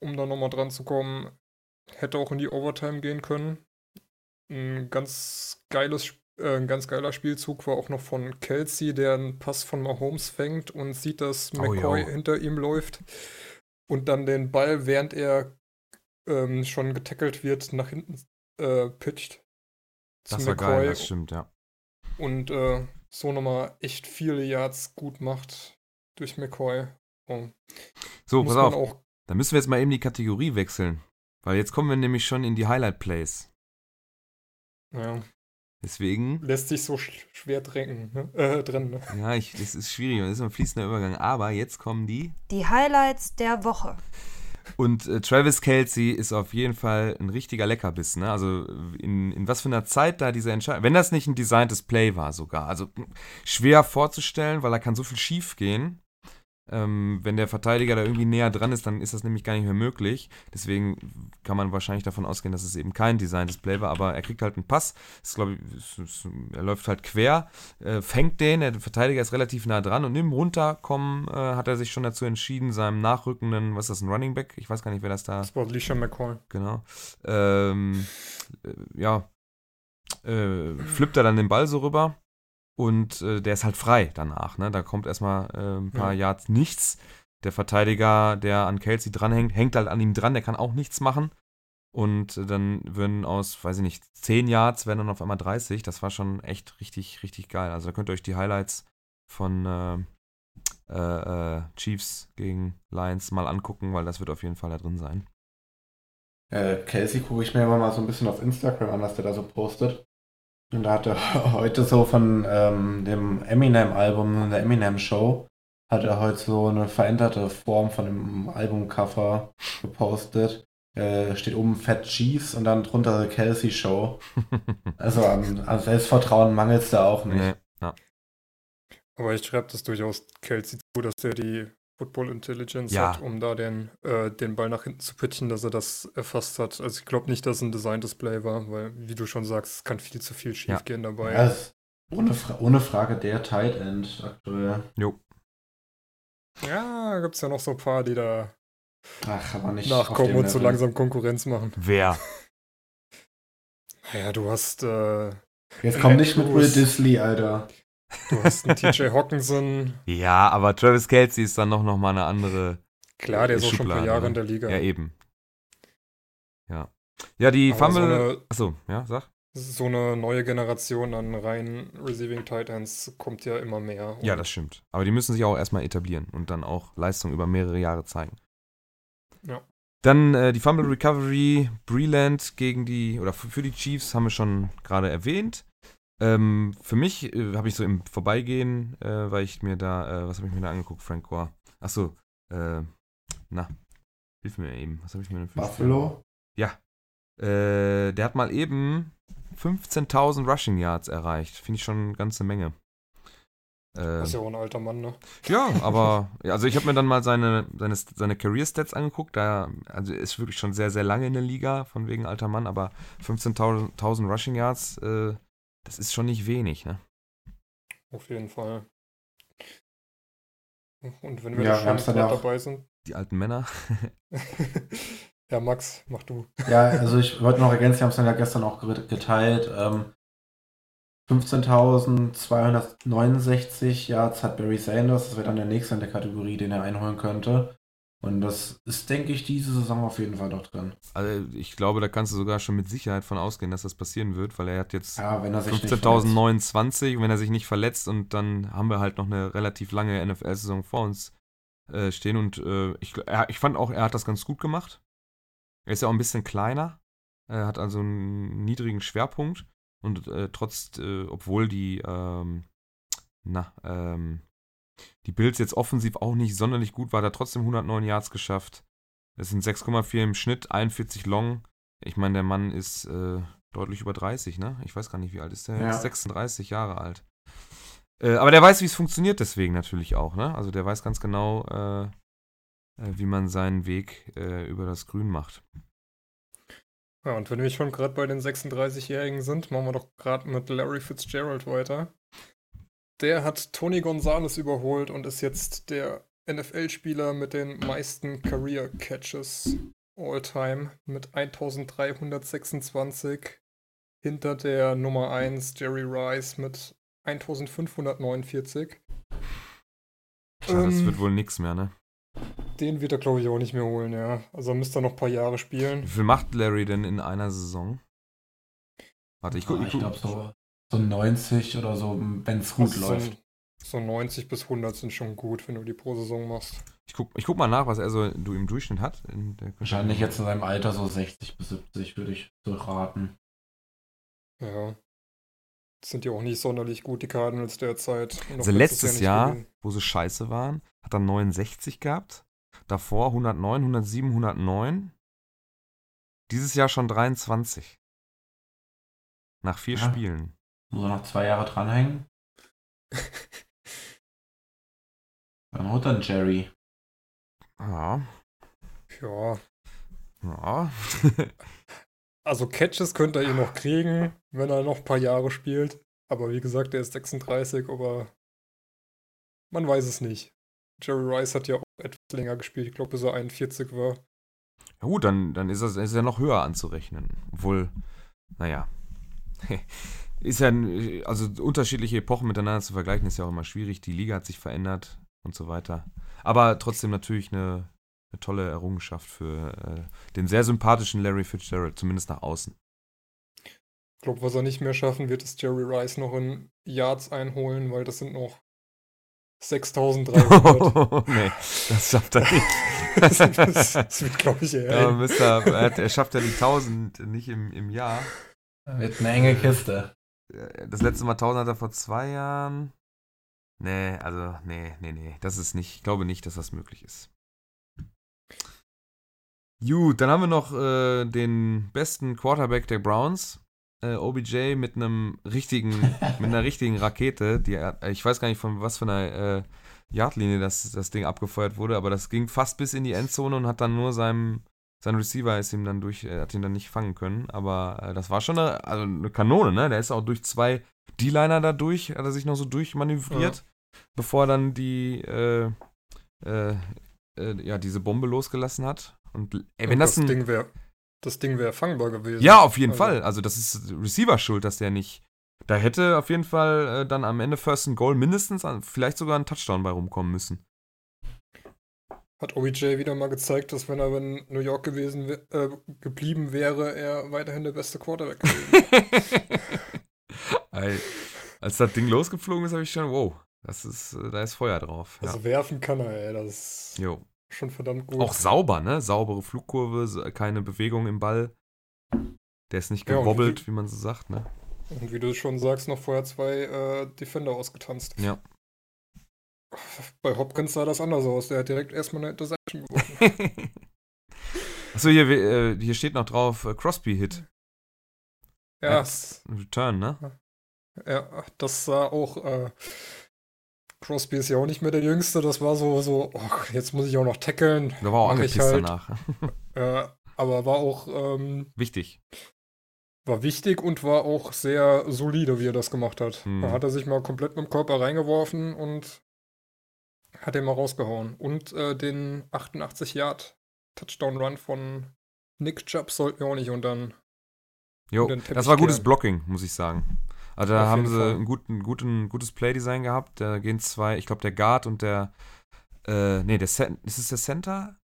Um da nochmal dran zu kommen, hätte auch in die Overtime gehen können. Ein ganz geiles, äh, ein ganz geiler Spielzug war auch noch von Kelsey, der einen Pass von Mahomes fängt und sieht, dass Oh, McCoy jo. hinter ihm läuft und dann den Ball, während er ähm, schon getackelt wird, nach hinten äh, pitcht. Das war geil, das stimmt, ja. und äh, so nochmal echt viele Yards gut macht durch McCoy. Oh, So, muss pass auf. auch. Dann müssen wir jetzt mal eben die Kategorie wechseln. Weil jetzt kommen wir nämlich schon in die Highlight Plays. Ja, Deswegen, lässt sich so sch schwer drängen, ne? äh, trennen. Ne? ja, ich, das ist schwierig, das ist ein fließender Übergang. Aber jetzt kommen die. Die Highlights der Woche. Und äh, Travis Kelsey ist auf jeden Fall ein richtiger Leckerbiss. Ne? Also in, in was für einer Zeit da diese Entscheidung, wenn das nicht ein designtes Play war sogar, also schwer vorzustellen, weil da kann so viel schief gehen. Ähm, wenn der Verteidiger da irgendwie näher dran ist, dann ist das nämlich gar nicht mehr möglich. Deswegen kann man wahrscheinlich davon ausgehen, dass es eben kein designtes Play war, aber er kriegt halt einen Pass. Ist, ich, ist, er läuft halt quer, äh, fängt den, der Verteidiger ist relativ nah dran und im Runterkommen äh, hat er sich schon dazu entschieden, seinem nachrückenden, was ist das, ein Running Back? Ich weiß gar nicht, wer das da Das war Alicia McCoy. genau. Ähm, äh, ja, äh, flippt er dann den Ball so rüber und äh, der ist halt frei danach. Ne? Da kommt erstmal äh, ein paar Yards nichts. Der Verteidiger, der an Kelsey dranhängt, hängt halt an ihm dran, der kann auch nichts machen. Und äh, dann würden aus, weiß ich nicht, 10 Yards werden dann auf einmal 30. Das war schon echt richtig, richtig geil. Also da könnt ihr euch die Highlights von äh, äh, Chiefs gegen Lions mal angucken, weil das wird auf jeden Fall da drin sein. Äh, Kelsey gucke ich mir immer mal so ein bisschen auf Instagram an, was der da so postet. Und da hat er heute so von ähm, dem Eminem-Album, der Eminem-Show, hat er heute so eine veränderte Form von dem Albumcover gepostet. Äh, steht oben Fat Chiefs und dann drunter The Kelsey Show. Also an, an Selbstvertrauen mangelt es da auch nicht. Nee, ja. Aber ich schreibe das durchaus Kelsey zu, dass er die Football Intelligence Ja. hat, um da den, äh, den Ball nach hinten zu pitchen, dass er das erfasst hat. Also ich glaube nicht, dass es ein designtes Play war, weil, wie du schon sagst, es kann viel zu viel schief Ja. gehen dabei. Ja, ohne, Fra ohne Frage der Tight End aktuell. Ja, gibt es ja noch so ein paar, die da Ach, aber nicht. nachkommen und so langsam Konkurrenz machen. Wer? Naja, du hast, äh, Jetzt komm nicht mit Will. Disley, Alter. Du hast einen TJ Hawkinson. Ja, aber Travis Kelsey ist dann noch, noch mal eine andere. Klar, der ist auch schon ein paar Jahre ne? in der Liga. Ja, eben. Ja. Ja, die Aber so Fumble. eine, Achso, ja, sag. so eine neue Generation an rein Receiving Titans kommt ja immer mehr. Ja, das stimmt. Aber die müssen sich auch erstmal etablieren und dann auch Leistung über mehrere Jahre zeigen. Ja. Dann äh, die Fumble Recovery, Breland gegen die, oder für die Chiefs haben wir schon gerade erwähnt. Ähm, für mich äh, habe ich so im Vorbeigehen, äh, weil ich mir da, äh, was habe ich mir da angeguckt, Frank Gore? Achso, äh, na, hilf mir eben. Was habe ich mir denn für Buffalo? Äh, der hat mal eben 15.000 Rushing Yards erreicht. Finde ich schon eine ganze Menge. Äh, Das ist ja auch ein alter Mann, ne? ja, aber ja, also ich habe mir dann mal seine, seine, seine Career Stats angeguckt. Da, also er ist wirklich schon sehr, sehr lange in der Liga, von wegen alter Mann, aber 15.000 Rushing Yards, äh, das ist schon nicht wenig, ne? Auf jeden Fall. Und wenn wir Ja, da schon ja auch- dabei sind. Die alten Männer. ja, Max, mach du. Ja, also ich wollte noch ergänzen, wir haben es dann ja gestern auch ge- geteilt. Ähm, 15.269 Yards hat Barry Sanders. Das wäre dann der nächste in der Kategorie, den er einholen könnte. Und das ist, denke ich, diese Saison auf jeden Fall noch drin. Also ich glaube, da kannst du sogar schon mit Sicherheit von ausgehen, dass das passieren wird, weil er hat jetzt Ja, wenn er sich nicht verletzt. 15.029, wenn er sich nicht verletzt und dann haben wir halt noch eine relativ lange NFL-Saison vor uns äh, stehen und äh, ich, er, ich fand auch, er hat das ganz gut gemacht. Er ist ja auch ein bisschen kleiner, er hat also einen niedrigen Schwerpunkt und äh, trotz, äh, obwohl die, ähm, na, ähm, die Bills jetzt offensiv auch nicht sonderlich gut war, er trotzdem 109 Yards geschafft. Es sind 6,4 im Schnitt, 41 long. Ich meine, der Mann ist äh, deutlich über 30, ne? Ich weiß gar nicht, wie alt ist der? Ja. jetzt? 36 Jahre alt. Äh, aber der weiß, wie es funktioniert, deswegen natürlich auch, ne? Also der weiß ganz genau, äh, äh, wie man seinen Weg äh, über das Grün macht. Ja, und wenn wir schon gerade bei den 36-Jährigen sind, machen wir doch gerade mit Larry Fitzgerald weiter. Der hat Tony Gonzalez überholt und ist jetzt der NFL-Spieler mit den meisten Career Catches all time mit 1326 hinter der Nummer 1 Jerry Rice mit 1549. Tja, das Ähm, wird wohl nix mehr, ne? Den wird er, glaube ich, auch nicht mehr holen, ja. Also müsste er noch ein paar Jahre Wie spielen. viel macht Larry denn in einer Saison? Warte, ich gucke. Ah, ich glaube so, so 90 oder so, wenn es gut Also läuft. So, so 90 bis 100 sind schon gut, wenn du die pro Saison machst. Ich guck, ich guck mal nach, was er so du im Durchschnitt hat. In der Wahrscheinlich jetzt in seinem Alter so 60 bis 70, würde ich so raten. Ja. Das sind ja auch nicht sonderlich gut, die Cardinals derzeit. Also letztes Jahr, gewinnen. wo sie scheiße waren, hat er 69 gehabt. Davor 109, 107, 109. Dieses Jahr schon 23. Nach vier Ja. Spielen. Muss er noch zwei Jahre dranhängen? Dann holt dann Jerry. Ja. Ja. Ja. Also Catches könnte er eh noch kriegen, wenn er noch ein paar Jahre spielt. Aber wie gesagt, er ist 36, aber man weiß es nicht. Jerry Rice hat ja auch etwas länger gespielt. Ich glaube, bis er 41 war. Ja gut, dann, dann ist, das, ist er noch höher anzurechnen. Obwohl, naja. Ist ja, ein- also unterschiedliche Epochen miteinander zu vergleichen, ist ja auch immer schwierig. Die Liga hat sich verändert und so weiter. Aber trotzdem natürlich eine, eine tolle Errungenschaft für äh, den sehr sympathischen Larry Fitzgerald, zumindest nach außen. Ich glaube, was er nicht mehr schaffen wird, ist Jerry Rice noch in Yards einholen, weil das sind noch 6300. nee, das schafft er nicht. das, das, das wird, glaube ich, eher. Ja. Mister, er, er schafft ja die 1000 nicht im, im Jahr. Wird eine enge Kiste. Das letzte Mal 1000 hat er vor zwei Jahren. Nee, also, nee, nee, nee. Das ist nicht, ich glaube nicht, dass das möglich ist. Gut, dann haben wir noch äh, den besten Quarterback der Browns. Äh, OBJ mit einem richtigen, mit einer richtigen Rakete. Die, äh, ich weiß gar nicht, von was für einer äh, Yardlinie das, das Ding abgefeuert wurde, aber das ging fast bis in die Endzone und hat dann nur seinem, sein Receiver ist ihm dann durch, äh, hat ihn dann nicht fangen können. Aber äh, das war schon eine, also eine Kanone, ne? Der ist auch durch zwei D-Liner da durch, hat er sich noch so durchmanövriert, bevor er dann die, äh, äh, äh, ja, diese Bombe losgelassen hat. Und ey, wenn das, das ein, Ding wäre das Ding wäre fangbar gewesen. ja, auf jeden Also, Fall. Also das ist Receiver schuld, dass der nicht. Da hätte auf jeden Fall dann am Ende First and Goal mindestens, vielleicht sogar ein Touchdown bei rumkommen müssen. Hat OBJ wieder mal gezeigt, dass wenn er in New York gewesen äh, geblieben wäre, er weiterhin der beste Quarterback gewesen. Ey, Als das Ding losgeflogen ist, habe ich schon, wow, das ist, da ist Feuer drauf. Ja. Also werfen kann er, ey. Das ist Jo. schon verdammt gut. Auch sauber, ne? Saubere Flugkurve, keine Bewegung im Ball. Der ist nicht Ja, und gewobbelt, wie man so sagt, ne? Und wie du schon sagst, noch vorher zwei äh, Defender ausgetanzt. Ja. Bei Hopkins sah das anders aus. Der hat direkt erstmal eine Interception geworfen. Achso, hier, äh, hier steht noch drauf äh, Crosby-Hit. ja, At Return, ne? ja, das sah auch. Äh, Crosby ist ja auch nicht mehr der Jüngste. Das war so, so, oh, jetzt muss ich auch noch tackeln. Da war auch angepisst halt. danach. Äh, aber war auch, ähm, Wichtig. war wichtig und war auch sehr solide, wie er das gemacht hat. Hm. Da hat er sich mal komplett mit dem Körper reingeworfen und hat den mal rausgehauen. Und äh, den 88 Yard Touchdown Run von Nick Chubb sollten wir auch nicht untern. Jo, das war gutes kehren. Blocking, muss ich sagen. Also da Auf haben sie ein guten, guten, gutes Playdesign gehabt. Da gehen zwei, ich glaube der Guard und der, äh, nee, der Cent, ist es der Center?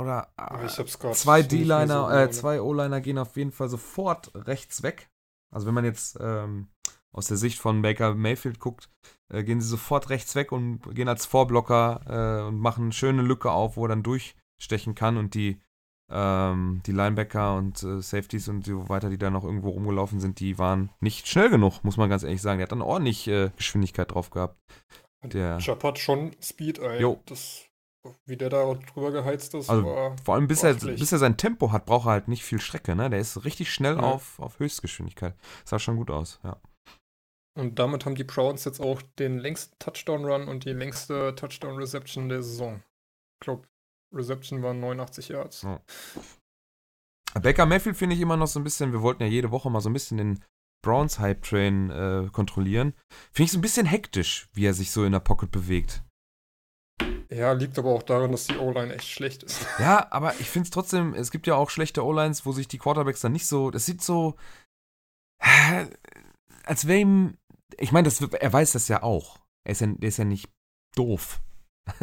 Oder Aber äh, ich hab's gerade. zwei D-Liner, so äh, zwei O-Liner gehen auf jeden Fall sofort rechts weg. Also wenn man jetzt ähm, aus der Sicht von Baker Mayfield guckt, äh, gehen sie sofort rechts weg und gehen als Vorblocker äh, und machen eine schöne Lücke auf, wo er dann durchstechen kann und die ähm, die Linebacker und äh, Safeties und so weiter, die da noch irgendwo rumgelaufen sind, die waren nicht schnell genug, muss man ganz ehrlich sagen. Der hat dann ordentlich äh, Geschwindigkeit drauf gehabt. Der, Chubb hat schon Speed, ey. Jo. Das, wie der da drüber geheizt ist, Also, war. vor allem bis er, bis er sein Tempo hat, braucht er halt nicht viel Strecke. Ne? Der ist richtig schnell Ja. auf, auf Höchstgeschwindigkeit. Sah schon gut aus, ja. Und damit haben die Browns jetzt auch den längsten Touchdown-Run und die längste Touchdown-Reception der Saison. Ich glaube, Reception waren 89 Yards. Ja. Baker Mayfield finde ich immer noch so ein bisschen, wir wollten ja jede Woche mal so ein bisschen den Browns Hype Train äh, kontrollieren. Finde ich so ein bisschen hektisch, wie er sich so in der Pocket bewegt. Ja, liegt aber auch daran, dass die O-Line echt schlecht ist. Ja, aber ich finde es trotzdem, es gibt ja auch schlechte O-Lines, wo sich die Quarterbacks dann nicht so, das sieht so, äh, als wäre ihm, ich meine, er weiß das ja auch. Er ist ja, der ist ja nicht doof.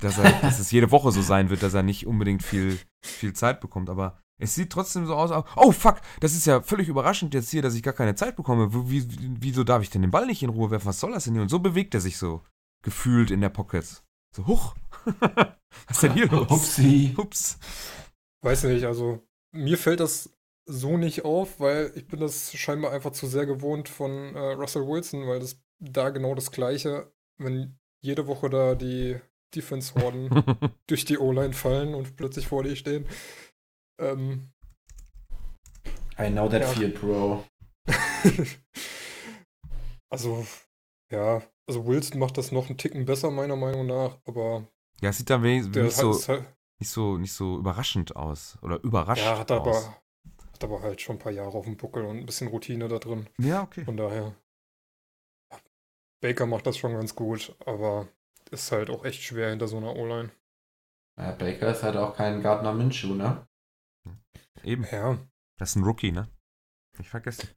dass, er, dass es jede Woche so sein wird, dass er nicht unbedingt viel, viel Zeit bekommt, aber es sieht trotzdem so aus, oh fuck, das ist ja völlig überraschend jetzt hier, dass ich gar keine Zeit bekomme. Wie, wieso darf ich denn den Ball nicht in Ruhe werfen? Was soll das denn hier? Und so bewegt er sich so gefühlt in der Pocket. So, huch. Was ist denn hier los? Upsi. Ups. Weiß nicht, also mir fällt das so nicht auf, weil ich bin das scheinbar einfach zu sehr gewohnt von äh, Russell Wilson, weil das da genau das gleiche, wenn jede Woche da die Defense-Horden durch die O-Line fallen und plötzlich vor dir stehen. Ähm, I know that ja. feel, bro. also, ja, also Wilson macht das noch einen Ticken besser, meiner Meinung nach, aber. Ja, es sieht dann wenig, nicht, so, halt, nicht, so, nicht so überraschend aus. Oder überrascht. Ja, hat aber, hat aber halt schon ein paar Jahre auf dem Buckel und ein bisschen Routine da drin. Ja, okay. Von daher. Baker macht das schon ganz gut, aber ist halt auch echt schwer hinter so einer O-Line. Ja, Baker ist halt auch kein Gardner Minshew, ne? Eben. Ja. Das ist ein Rookie, ne? Nicht vergessen.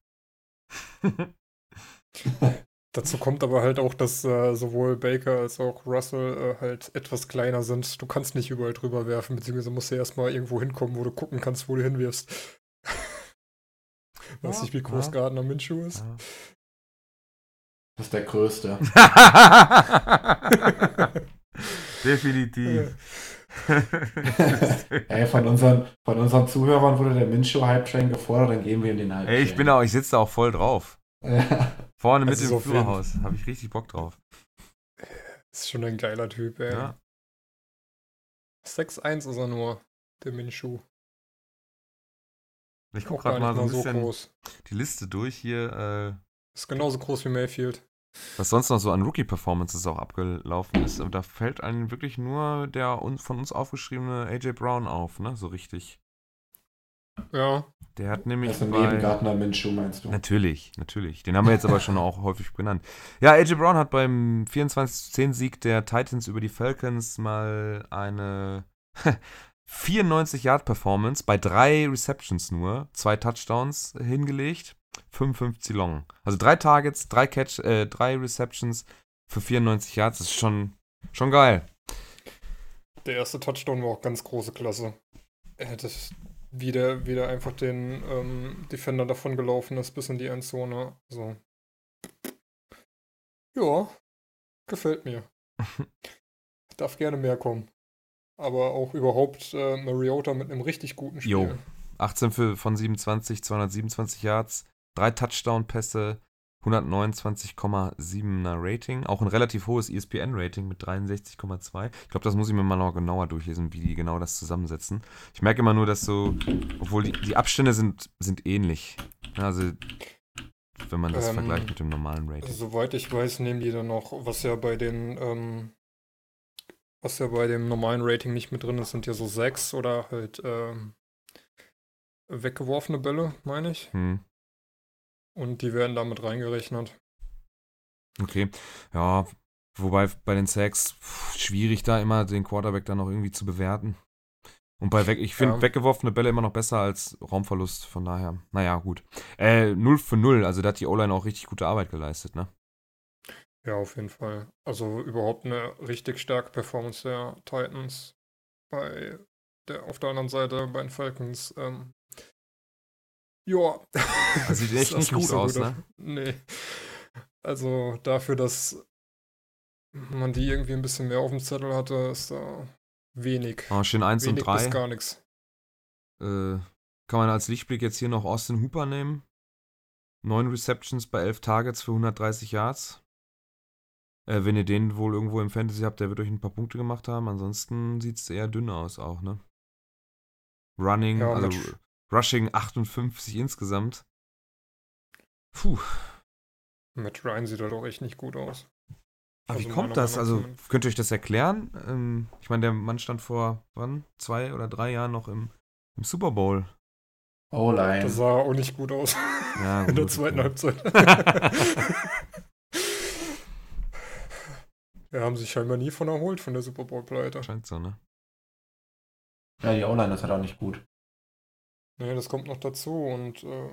Dazu kommt aber halt auch, dass äh, sowohl Baker als auch Russell äh, halt etwas kleiner sind. Du kannst nicht überall drüber werfen, beziehungsweise musst du erstmal irgendwo hinkommen, wo du gucken kannst, wo du hinwirfst. Weiß nicht, wie groß. Gardner Minshew ist. Das ist der größte. Definitiv. Ey, von unseren, von unseren Zuhörern wurde der Minshow-Hype Train gefordert, dann gehen wir in den Hype Ey, ich bin auch, ich sitze da auch voll drauf. Vorne mit dem Flurhaus. Habe ich richtig Bock drauf. Ist schon ein geiler Typ, ey. Ja. 6-1 ist er nur, der Minshu. Ich gucke gerade mal so ein bisschen so die Liste durch hier. Äh, ist genauso groß wie Mayfield. Was sonst noch so an Rookie-Performances auch abgelaufen ist. Und da fällt einem wirklich nur der von uns aufgeschriebene AJ Brown auf, ne? So richtig. Ja. Der hat nämlich. Also bei, neben Gardner Minshew meinst du? Natürlich, natürlich. Den haben wir jetzt aber schon auch häufig genannt. Ja, AJ Brown hat beim 24-10-Sieg der Titans über die Falcons mal eine 94-Yard-Performance bei drei Receptions nur, zwei Touchdowns hingelegt. 55 Long. Also drei Targets, drei Catch, äh, drei Receptions für 94 Yards. Das ist schon, schon geil. Der erste Touchdown war auch ganz große Klasse. Er hätte wieder, wieder einfach den ähm, Defender davon gelaufen ist bis in die Endzone. Also. Ja, gefällt mir. Darf gerne mehr kommen. Aber auch überhaupt äh, Mariota mit einem richtig guten Spiel. Jo. 18 für, von 27, 227 Yards, drei Touchdown-Pässe, 129,7er Rating. Auch ein relativ hohes ESPN-Rating mit 63,2. Ich glaube, das muss ich mir mal noch genauer durchlesen, wie die genau das zusammensetzen. Ich merke immer nur, dass so, obwohl die, die Abstände sind, sind ähnlich. Also, wenn man das ähm, vergleicht mit dem normalen Rating. Soweit ich weiß, nehmen die dann noch, was ja bei den, ähm, was ja bei dem normalen Rating nicht mit drin ist, sind ja so sechs oder halt ähm, weggeworfene Bälle, meine ich. Hm. Und die werden damit reingerechnet. Okay. Ja, wobei bei den Sacks schwierig da immer den Quarterback dann noch irgendwie zu bewerten. Und bei weg, ich finde ja. weggeworfene Bälle immer noch besser als Raumverlust, von daher. Naja, gut. Äh, 0 für 0, also da hat die O-Line auch richtig gute Arbeit geleistet, ne? Ja, auf jeden Fall. Also überhaupt eine richtig starke Performance der Titans. Bei der, auf der anderen Seite bei den Falcons ähm, ja. Das sieht echt nicht gut so aus, gut. ne? Nee. Also dafür, dass man die irgendwie ein bisschen mehr auf dem Zettel hatte, ist da wenig. Oh, schön 1 und 3. Bis gar nichts. Äh, kann man als Lichtblick jetzt hier noch Austin Hooper nehmen? 9 Receptions bei 11 Targets für 130 Yards. Äh, wenn ihr den wohl irgendwo im Fantasy habt, der wird euch ein paar Punkte gemacht haben. Ansonsten sieht es eher dünn aus auch, ne? Running, ja, also Rushing 58 insgesamt. Puh. Matt Ryan sieht halt auch echt nicht gut aus. Aber also wie kommt das? Also könnt ihr euch das erklären? Ähm, ich meine, der Mann stand vor wann? Zwei oder drei Jahren noch im, im Super Bowl. O-Line. Das sah auch nicht gut aus Ja, in der gut, zweiten okay. Halbzeit. ja, haben sich scheinbar nie von erholt von der Super Bowl-Pleite. Scheint so, ne? Ja, die O-Line ist halt auch nicht gut. Nee, das kommt noch dazu und äh,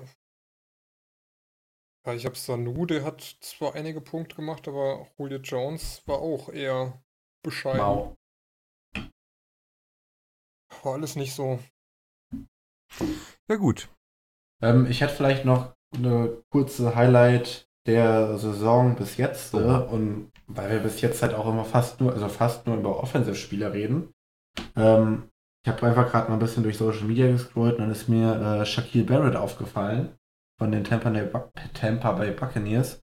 ja, ich habe Sanu, der hat zwar einige Punkte gemacht, aber Julio Jones war auch eher bescheiden. Mau. War alles nicht so. Ja, gut. Ähm, ich hätte vielleicht noch eine kurze Highlight der Saison bis jetzt. Äh, und weil wir bis jetzt halt auch immer fast nur, also fast nur über Offensive-Spieler reden. Ähm, ich habe einfach gerade mal ein bisschen durch Social Media gescrollt und dann ist mir äh, Shaquille Barrett aufgefallen von den Tampa Bay, Tampa Bay Buccaneers,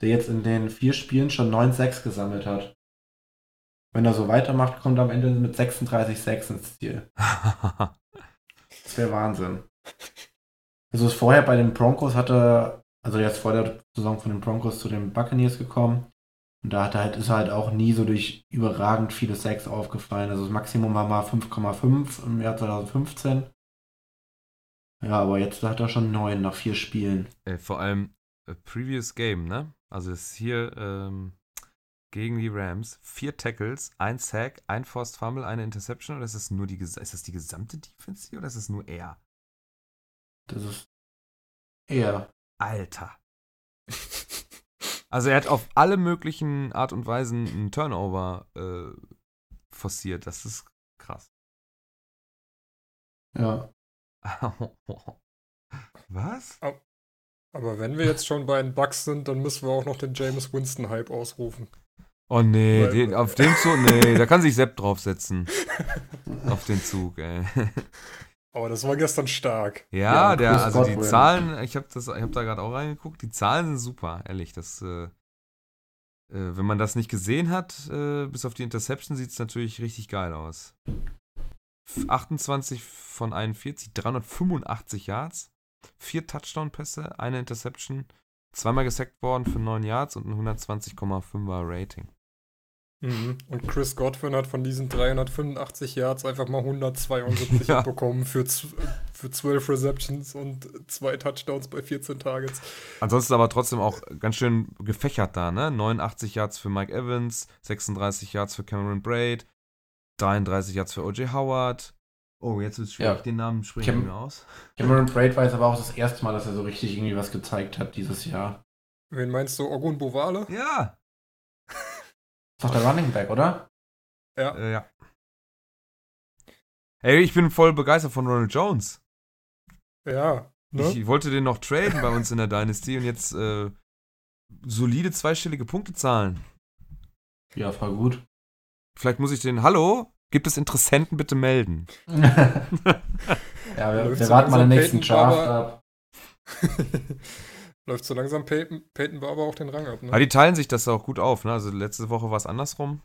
der jetzt in den vier Spielen schon 9-6 gesammelt hat. Wenn er so weitermacht, kommt er am Ende mit 36-6 ins Ziel. Das wäre Wahnsinn. Also ist vorher bei den Broncos hatte, also jetzt vor der Saison von den Broncos zu den Buccaneers gekommen. Und da hat er halt, ist er halt auch nie so durch überragend viele Sacks aufgefallen. Also das Maximum war mal 5,5 im Jahr 2015. Ja, aber jetzt hat er schon 9 nach vier Spielen. Äh, vor allem äh, Previous Game, ne? Also ist hier ähm, gegen die Rams vier Tackles, ein Sack, ein Forced Fumble, eine Interception oder ist das nur die ist das die gesamte Defense hier oder ist es nur er? Das ist eher. Alter. Also er hat auf alle möglichen Art und Weisen einen Turnover äh, forciert. Das ist krass. Ja. Was? Aber wenn wir jetzt schon bei den Bucks sind, dann müssen wir auch noch den James Winston-Hype ausrufen. Oh nee, Weil- den, auf den Zug, nee, da kann sich Sepp draufsetzen. Auf den Zug, ey. Aber das war gestern stark. Ja, Ja, der, also die Godwin. Zahlen, ich habe das, ich habe da gerade auch reingeguckt, die Zahlen sind super, ehrlich. Das, äh, äh, wenn man das nicht gesehen hat, äh, bis auf die Interception, sieht es natürlich richtig geil aus. F- 28 von 41, 385 Yards, vier Touchdown-Pässe, eine Interception, zweimal gesackt worden für 9 Yards und ein 120,5er Rating. Mhm. Und Chris Godwin hat von diesen 385 Yards einfach mal 172 Ja. bekommen für, für 12 Receptions und zwei Touchdowns bei 14 Targets. Ansonsten aber trotzdem auch ganz schön gefächert da, ne? 89 Yards für Mike Evans, 36 Yards für Cameron Braid, 33 Yards für O.J. Howard. Oh, jetzt ist es schwierig, Ja. den Namen spreche ich Cam- mir aus. Cameron Braid war jetzt aber auch das erste Mal, dass er so richtig irgendwie was gezeigt hat dieses Jahr. Wen meinst du, Ogun Bovale? Ja. Ist doch der Running Back, oder? Ja. Äh, ja. Ey, ich bin voll begeistert von Ronald Jones. Ja. Ne? Ich wollte den noch traden bei uns in der Dynasty und jetzt äh, solide zweistellige Punkte zahlen. Ja, voll gut. Vielleicht muss ich den, hallo, gibt es Interessenten, bitte melden. ja, wir, wir warten mal den nächsten Draft ab. Läuft so langsam Peyton, Peyton Barber auch den Rang ab, ne? Aber die teilen sich das auch gut auf. Ne? Also letzte Woche war es andersrum.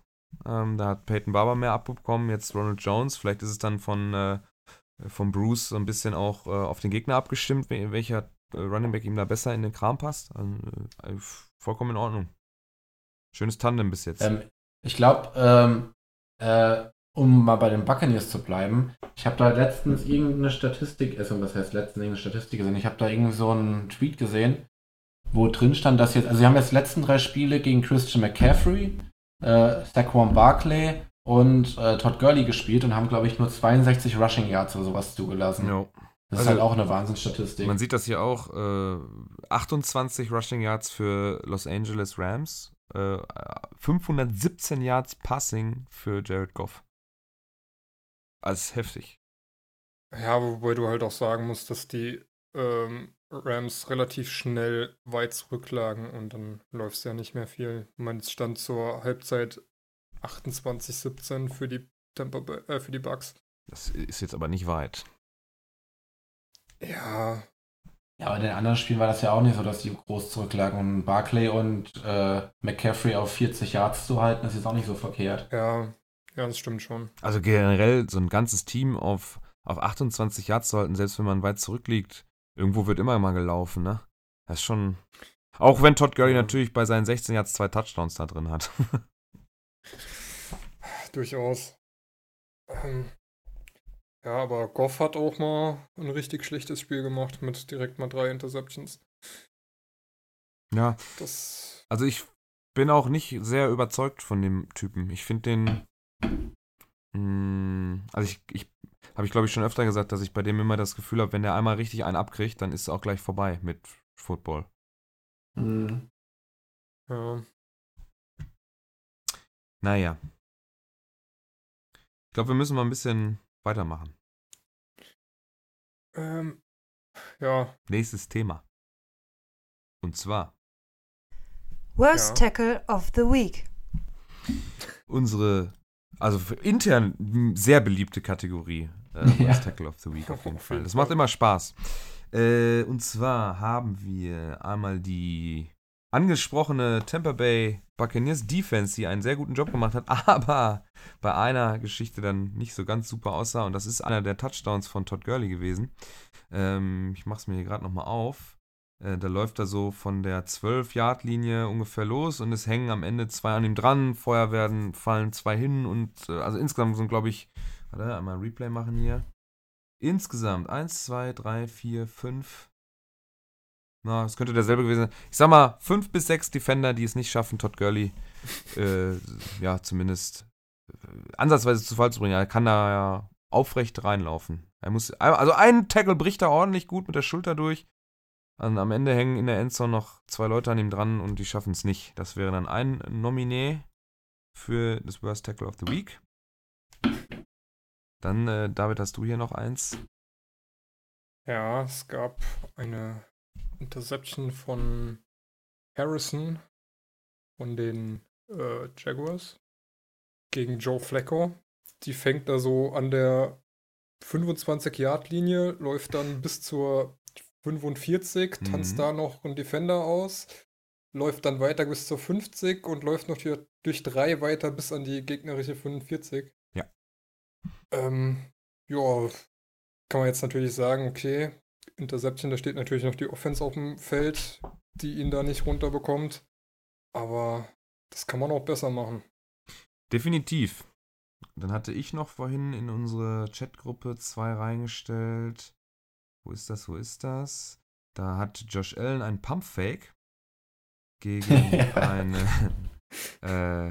Ähm, da hat Peyton Barber mehr abbekommen, jetzt Ronald Jones. Vielleicht ist es dann von, äh, von Bruce so ein bisschen auch äh, auf den Gegner abgestimmt, wel- welcher äh, Running Back ihm da besser in den Kram passt. Also, äh, vollkommen in Ordnung. Schönes Tandem bis jetzt. Ähm, ich glaube, ähm, äh, um mal bei den Buccaneers zu bleiben, ich habe da letztens irgendeine Statistik, also was heißt letztens irgendeine Statistik gesehen, ich habe da irgendwie so einen Tweet gesehen, wo drin stand, dass jetzt, also sie haben jetzt die letzten drei Spiele gegen Christian McCaffrey, äh, Saquon Barkley und äh, Todd Gurley gespielt und haben, glaube ich, nur 62 Rushing Yards oder sowas zugelassen. Jo. Das ist Also, halt auch eine Wahnsinnsstatistik. Man sieht das hier auch. Äh, 28 Rushing Yards für Los Angeles Rams. Äh, 517 Yards Passing für Jared Goff. Also heftig. Ja, wobei du halt auch sagen musst, dass die ähm, Rams relativ schnell weit zurücklagen und dann läuft es ja nicht mehr viel. Ich meine, es stand zur Halbzeit 28-17 für die Tampa äh, für die Bucks. Das ist jetzt aber nicht weit. Ja, Ja, aber in den anderen Spielen war das ja auch nicht so, dass die groß zurücklagen. Und Barclay und äh, McCaffrey auf 40 Yards zu halten, ist jetzt auch nicht so verkehrt. ja, ja, das stimmt schon. Also generell so ein ganzes Team auf, auf 28 Yards zu halten, selbst wenn man weit zurückliegt, irgendwo wird immer mal gelaufen, ne? Das ist schon. Auch wenn Todd Gurley natürlich bei seinen 16 Yards zwei Touchdowns da drin hat. Durchaus. Ähm, Ja, aber Goff hat auch mal ein richtig schlechtes Spiel gemacht mit direkt mal drei Interceptions. Ja. Das. Also ich bin auch nicht sehr überzeugt von dem Typen. Ich finde den. Mh, hm, also ich, ich habe ich glaube ich schon öfter gesagt, dass ich bei dem immer das Gefühl habe, wenn der einmal richtig einen abkriegt, dann ist es auch gleich vorbei mit Football. Mhm. Ja. Naja. Ich glaube, wir müssen mal ein bisschen weitermachen. Ähm, ja. Nächstes Thema. Und zwar. Worst ja. Tackle of the Week. Unsere, also intern sehr beliebte Kategorie. Äh, ja. Tackle of the Week auf jeden Fall. Das macht immer Spaß. Äh, und zwar haben wir einmal die angesprochene Tampa Bay Buccaneers Defense, die einen sehr guten Job gemacht hat, aber bei einer Geschichte dann nicht so ganz super aussah. Und das ist einer der Touchdowns von Todd Gurley gewesen. Ähm, ich mache es mir hier gerade nochmal auf. Äh, da läuft er so von der 12-Yard-Linie ungefähr los und es hängen am Ende zwei an ihm dran. Vorher werden, fallen zwei hin und äh, also insgesamt sind, glaube ich, warte, einmal Replay machen hier. Insgesamt 1, 2, 3, 4, 5, na, es könnte derselbe gewesen sein. Ich sag mal, fünf bis sechs Defender, die es nicht schaffen, Todd Gurley, äh, ja, zumindest äh, ansatzweise zu Fall zu bringen. Er kann da ja aufrecht reinlaufen. Er muss, also ein Tackle bricht da ordentlich gut mit der Schulter durch. Und am Ende hängen in der Endzone noch zwei Leute an ihm dran und die schaffen es nicht. Das wäre dann ein Nominee für das Worst Tackle of the Week. Dann, äh, David, hast du hier noch eins? Ja, es gab eine Interception von Harrison von den äh, Jaguars gegen Joe Flacco. Die fängt da so an der 25-Yard-Linie, läuft dann bis zur 45, mhm. tanzt da noch ein Defender aus, läuft dann weiter bis zur 50 und läuft noch durch drei weiter bis an die gegnerische 45. Ja. Ähm, ja, kann man jetzt natürlich sagen, okay, Interception, da steht natürlich noch die Offense auf dem Feld, die ihn da nicht runterbekommt. Aber das kann man auch besser machen. Definitiv. Dann hatte ich noch vorhin in unsere Chatgruppe zwei reingestellt. Wo ist das? Wo ist das? Da hat Josh Allen ein Pumpfake gegen eine äh,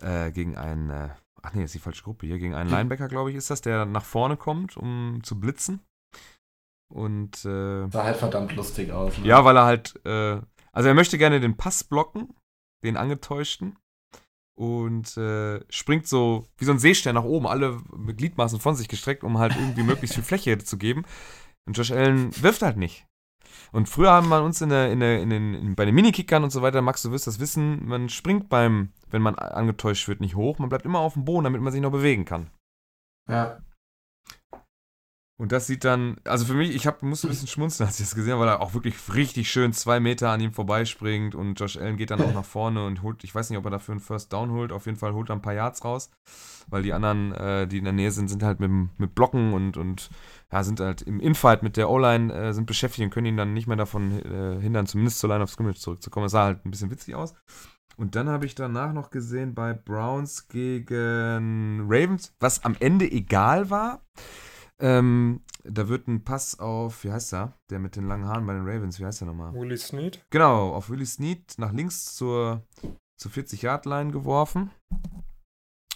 äh, gegen einen äh, ach nee, ist die falsche Gruppe hier gegen einen Linebacker, glaube ich, ist das, der nach vorne kommt, um zu blitzen. Und äh, sah halt verdammt lustig aus. Ne? Ja, weil er halt, äh, also er möchte gerne den Pass blocken, den angetäuschten. Und äh, springt so wie so ein Seestern nach oben, alle mit Gliedmaßen von sich gestreckt, um halt irgendwie möglichst viel Fläche zu geben. Und Josh Allen wirft halt nicht. Und früher haben wir uns in der, in der, in den, in, bei den Minikickern und so weiter, Max, du wirst das wissen, man springt beim, wenn man angetäuscht wird, nicht hoch, man bleibt immer auf dem Boden, damit man sich noch bewegen kann. Ja. Und das sieht dann, also für mich, ich hab, musste ein bisschen schmunzeln, als ich das gesehen habe, weil er auch wirklich richtig schön zwei Meter an ihm vorbeispringt und Josh Allen geht dann auch nach vorne und holt, ich weiß nicht, ob er dafür einen First Down holt, auf jeden Fall holt er ein paar Yards raus, weil die anderen, äh, die in der Nähe sind, sind halt mit, mit Blocken und, und ja, sind halt im Infight mit der O-Line, äh, sind beschäftigt und können ihn dann nicht mehr davon äh, hindern, zumindest zur Line of Scrimmage zurückzukommen. Das sah halt ein bisschen witzig aus. Und dann habe ich danach noch gesehen bei Browns gegen Ravens, was am Ende egal war. Ähm, da wird ein Pass auf, wie heißt der? Der mit den langen Haaren bei den Ravens, wie heißt der nochmal? Willie Snead. Genau, auf Willie Snead nach links zur, zur 40-Yard-Line geworfen.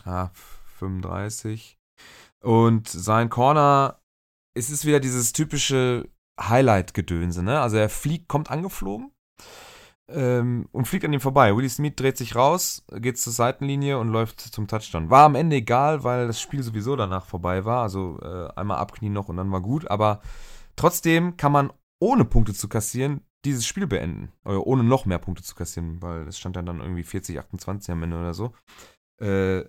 Ah, 35. Und sein Corner, es ist wieder dieses typische Highlight-Gedönse, ne? Also er fliegt, kommt angeflogen ähm, und fliegt an ihm vorbei. Willie Smith dreht sich raus, geht zur Seitenlinie und läuft zum Touchdown. War am Ende egal, weil das Spiel sowieso danach vorbei war. Also äh, einmal abknien noch und dann war gut. Aber trotzdem kann man ohne Punkte zu kassieren dieses Spiel beenden. Oder ohne noch mehr Punkte zu kassieren, weil es stand dann, dann irgendwie 40, 28 am Ende oder so. Äh,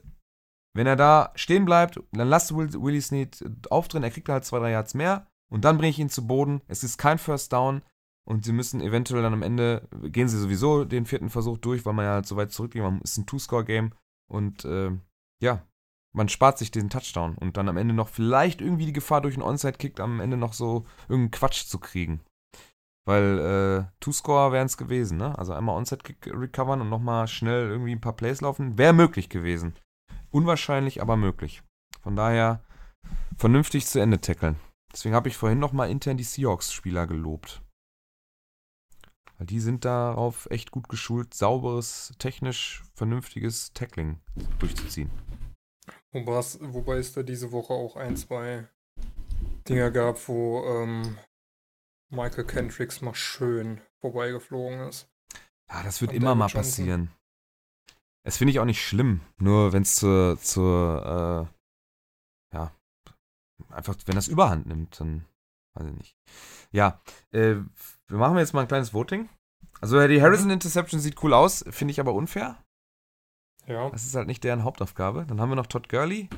wenn er da stehen bleibt, dann lasst Will, Willie Snead aufdrehen, er kriegt halt zwei, drei Yards mehr und dann bringe ich ihn zu Boden. Es ist kein First Down. Und sie müssen eventuell dann am Ende, gehen sie sowieso den vierten Versuch durch, weil man ja halt so weit zurückgeht. Man ist ein Two-Score-Game. Und äh, ja, man spart sich diesen Touchdown. Und dann am Ende noch vielleicht irgendwie die Gefahr durch einen Onside-Kick am Ende noch so irgendeinen Quatsch zu kriegen. Weil äh, Two-Score wären es gewesen, ne? Also einmal Onside-Kick recovern und nochmal schnell irgendwie ein paar Plays laufen. Wäre möglich gewesen. Unwahrscheinlich, aber möglich. Von daher vernünftig zu Ende tackeln. Deswegen habe ich vorhin nochmal intern die Seahawks-Spieler gelobt. Weil die sind darauf echt gut geschult, sauberes, technisch vernünftiges Tackling durchzuziehen. Wobei, wobei es da diese Woche auch ein, zwei Dinger gab, wo ähm, Michael Kendricks mal schön vorbeigeflogen ist. Ja, das wird Und immer mal passieren. Es finde ich auch nicht schlimm, nur wenn es zur, zur äh, ja, einfach, wenn das Überhand nimmt, dann weiß ich nicht. Ja, äh, wir machen jetzt mal ein kleines Voting. Also die Harrison mhm. Interception sieht cool aus, finde ich aber unfair. Ja. Das ist halt nicht deren Hauptaufgabe. Dann haben wir noch Todd Gurley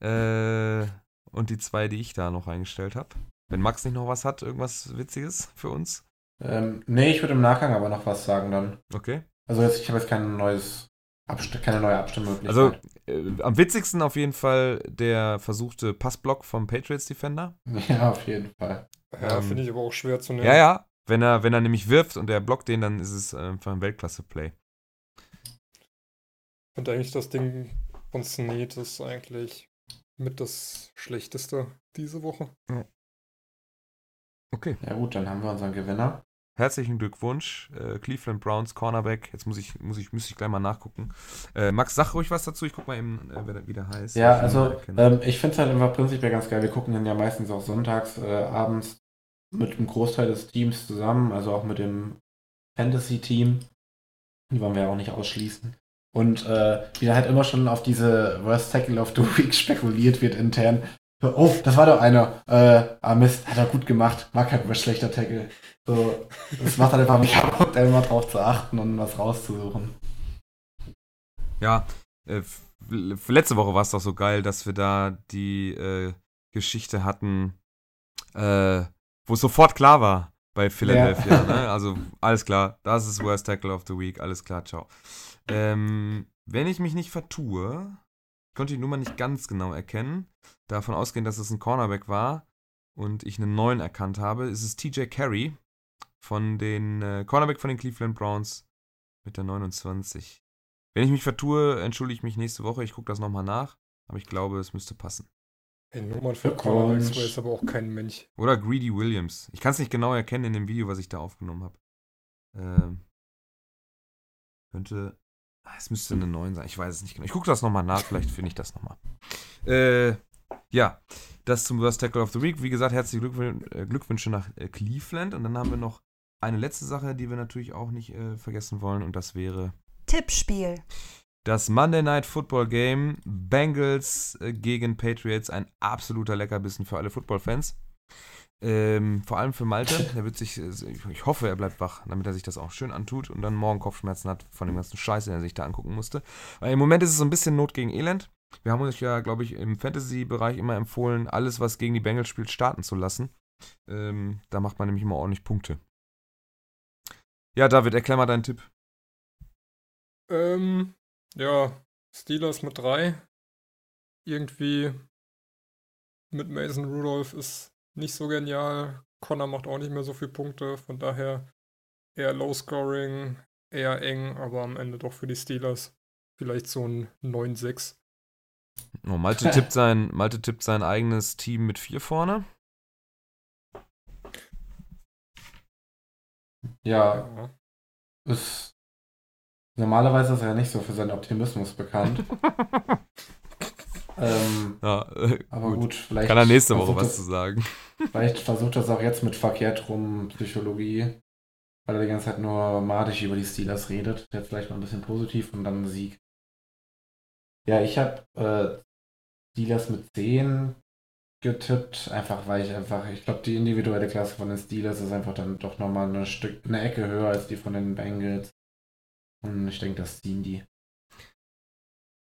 äh, und die zwei, die ich da noch eingestellt habe. Wenn Max nicht noch was hat, irgendwas Witziges für uns? Ähm, nee, ich würde im Nachgang aber noch was sagen dann. Okay. Also jetzt, ich habe jetzt kein neues Abst keine neue Abstimmung. Also äh, am witzigsten auf jeden Fall der versuchte Passblock vom Patriots Defender. Ja, auf jeden Fall. Ja, ähm, finde ich aber auch schwer zu nehmen. Ja, ja. Wenn er, wenn er nämlich wirft und er blockt den, dann ist es einfach ein Weltklasse-Play. Ich finde eigentlich das Ding von Snead ist eigentlich mit das Schlechteste diese Woche. Ja. Okay. Ja gut, dann haben wir unseren Gewinner. Herzlichen Glückwunsch, äh, Cleveland Browns Cornerback. Jetzt muss ich, muss ich, muss ich gleich mal nachgucken. Äh, Max, sag ruhig was dazu. Ich guck mal eben, äh, wer das wieder heißt. Ja, also ähm, ich finde es halt einfach prinzipiell ganz geil. Wir gucken dann ja meistens auch sonntags äh, abends mit einem Großteil des Teams zusammen, also auch mit dem Fantasy-Team. Die wollen wir ja auch nicht ausschließen. Und äh, wie halt immer schon auf diese Worst Tackle of the Week spekuliert wird intern, Oh, das war doch einer. Äh, ah Mist, hat er gut gemacht. Mag halt über schlechter Tackle. So, das macht halt einfach mich kaputt, immer drauf zu achten und was rauszusuchen. Ja, äh, letzte Woche war es doch so geil, dass wir da die äh, Geschichte hatten, äh, wo es sofort klar war bei Philadelphia. Ja. Ne? Also alles klar, das ist Worst Tackle of the Week, alles klar, ciao. Ähm, wenn ich mich nicht vertue, konnte die Nummer nicht ganz genau erkennen. Davon ausgehen, dass es ein Cornerback war und ich einen neuen erkannt habe, ist es TJ Carey von den äh, Cornerback von den Cleveland Browns mit der 29. Wenn ich mich vertue, entschuldige ich mich nächste Woche. Ich gucke das nochmal nach, aber ich glaube, es müsste passen. Hey, Nummern für Cornerbacks weiß aber auch kein Mensch. Oder Greedy Williams. Ich kann es nicht genau erkennen in dem Video, was ich da aufgenommen habe. Ähm, könnte es müsste eine 9 sein. Ich weiß es nicht genau. Ich gucke das nochmal nach. Vielleicht finde ich das nochmal. Äh, ja, das zum Worst Tackle of the Week. Wie gesagt, herzliche äh, Glückwünsche nach äh, Cleveland. Und dann haben wir noch eine letzte Sache, die wir natürlich auch nicht äh, vergessen wollen. Und das wäre Tippspiel. Das Monday Night Football Game Bengals äh, gegen Patriots. Ein absoluter Leckerbissen für alle Football-Fans. Ähm, vor allem für Malte. Der wird sich, äh, ich hoffe, er bleibt wach, damit er sich das auch schön antut und dann morgen Kopfschmerzen hat von dem ganzen Scheiß, den er sich da angucken musste. Weil im Moment ist es so ein bisschen Not gegen Elend. Wir haben uns ja, glaube ich, im Fantasy-Bereich immer empfohlen, alles, was gegen die Bengals spielt, starten zu lassen. Ähm, da macht man nämlich immer ordentlich Punkte. Ja, David, erklär mal deinen Tipp. Ähm, ja, Steelers mit drei. Irgendwie mit Mason Rudolph ist nicht so genial. Connor macht auch nicht mehr so viele Punkte, von daher eher Low Scoring, eher eng, aber am Ende doch für die Steelers vielleicht so ein 9-6. Oh, Malte, tippt sein, Malte tippt sein eigenes Team mit vier vorne. Ja. ja. Ist, normalerweise ist er ja nicht so für seinen Optimismus bekannt. Ähm, ja, äh, aber gut, gut, vielleicht. Kann er nächste Woche was das, zu sagen. Vielleicht versucht das auch jetzt mit verkehrt rum Psychologie, weil er die ganze Zeit nur madig über die Steelers redet. Jetzt vielleicht mal ein bisschen positiv und dann ein Sieg. Ja, ich habe äh, Steelers mit 10 getippt, einfach weil ich einfach, ich glaube, die individuelle Klasse von den Steelers ist einfach dann doch nochmal eine Stück, eine Ecke höher als die von den Bengals. Und ich denke, das ziehen die.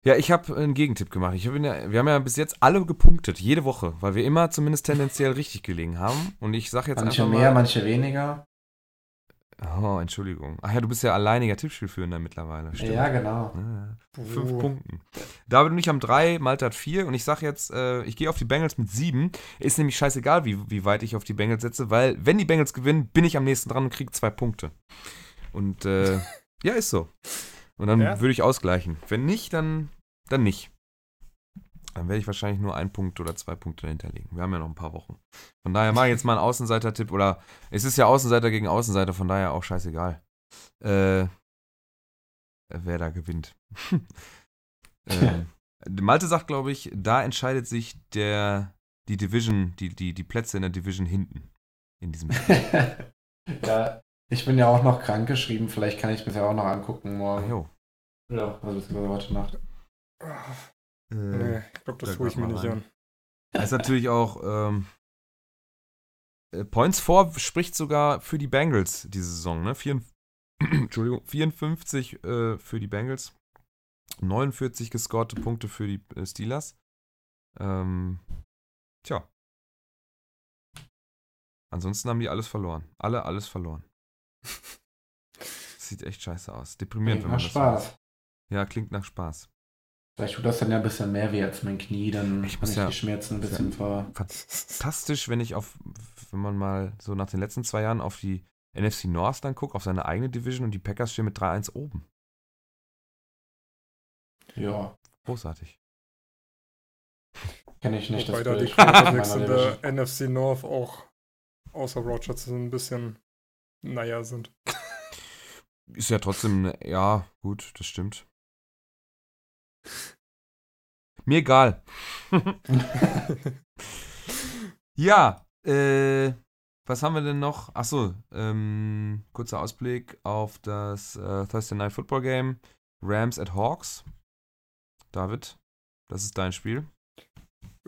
Ja, ich habe einen Gegentipp gemacht. Ich hab ja, wir haben ja bis jetzt alle gepunktet, jede Woche, weil wir immer zumindest tendenziell richtig gelegen haben. Und ich sage jetzt manche einfach mehr, manche weniger. Oh, Entschuldigung. Ach ja, du bist ja alleiniger Tippspielführender mittlerweile. Stimmt. Ja, genau. Ja, fünf oh. Punkten. David und ich haben drei, Malte hat vier. Und ich sage jetzt, äh, ich gehe auf die Bengals mit sieben. Ist nämlich scheißegal, wie, wie weit ich auf die Bengals setze, weil wenn die Bengals gewinnen, bin ich am nächsten dran und kriege zwei Punkte. Und äh, ja, ist so. Und dann ja. würde ich ausgleichen. Wenn nicht, dann, dann nicht. dann werde ich wahrscheinlich nur einen Punkt oder zwei Punkte hinterlegen. Wir haben ja noch ein paar Wochen. Von daher mache ich jetzt mal einen Außenseiter-Tipp oder es ist ja Außenseiter gegen Außenseiter, von daher auch scheißegal. Äh, wer da gewinnt. ähm, Malte sagt, glaube ich, da entscheidet sich der, die Division, die, die, die Plätze in der Division hinten. In diesem Ja, ich bin ja auch noch krank geschrieben, vielleicht kann ich mir ja auch noch angucken morgen. Ah, jo. Ja, also beziehungsweise heute Nacht. Äh, Nee, ich glaube, das da tue ich mir mal nicht an. Das ist natürlich auch ähm, äh, Points vor spricht sogar für die Bengals diese Saison, ne? Vier, Entschuldigung, 54 äh, für die Bengals, 49 gescorte Punkte für die äh, Steelers. Ähm, tja. Ansonsten haben die alles verloren. Alle alles verloren. Sieht echt scheiße aus. Deprimierend, wenn man das Spaß. Ja, klingt nach Spaß. Vielleicht tut das dann ja ein bisschen mehr weh als mein Knie, dann Ich muss ich ja- die Schmerzen ein bisschen ver... fantastisch, wenn ich auf, wenn man mal so nach den letzten zwei Jahren auf die NFC North dann guckt, auf seine eigene Division und die Packers stehen mit 3-1 oben. Ja, Großartig. kenne ich nicht Wobei das da die. Quarterbacks in der Division. NFC North auch außer Rogers so ein bisschen, naja, sind. Ist ja trotzdem, ja, gut, das stimmt. Mir egal. ja, äh, was haben wir denn noch? Achso, ähm, kurzer Ausblick auf das äh, Thursday Night Football Game. Rams at Hawks. David, das ist dein Spiel.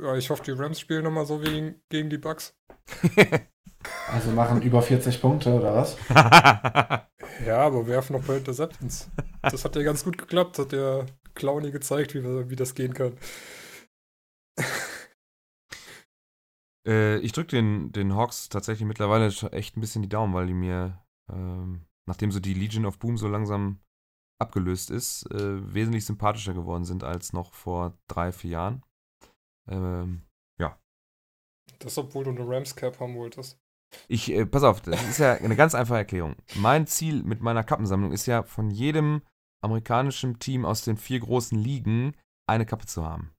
Ja, ich hoffe, die Rams spielen nochmal so wie gegen die Bucks. Also machen über 40 Punkte, oder was? Ja, aber werfen noch bei Interceptions. Das hat ja ganz gut geklappt, hat der Clowny gezeigt, wie, wie das gehen kann. Äh, ich drücke den, den Hawks tatsächlich mittlerweile schon echt ein bisschen die Daumen, weil die mir, ähm, nachdem so die Legion of Boom so langsam abgelöst ist, äh, wesentlich sympathischer geworden sind als noch vor drei, vier Jahren. Ähm, Das, obwohl du eine Rams Cap haben wolltest. ich, äh, pass auf, das ist ja eine ganz einfache Erklärung. Mein Ziel mit meiner Kappensammlung ist ja, von jedem amerikanischen Team aus den vier großen Ligen eine Kappe zu haben.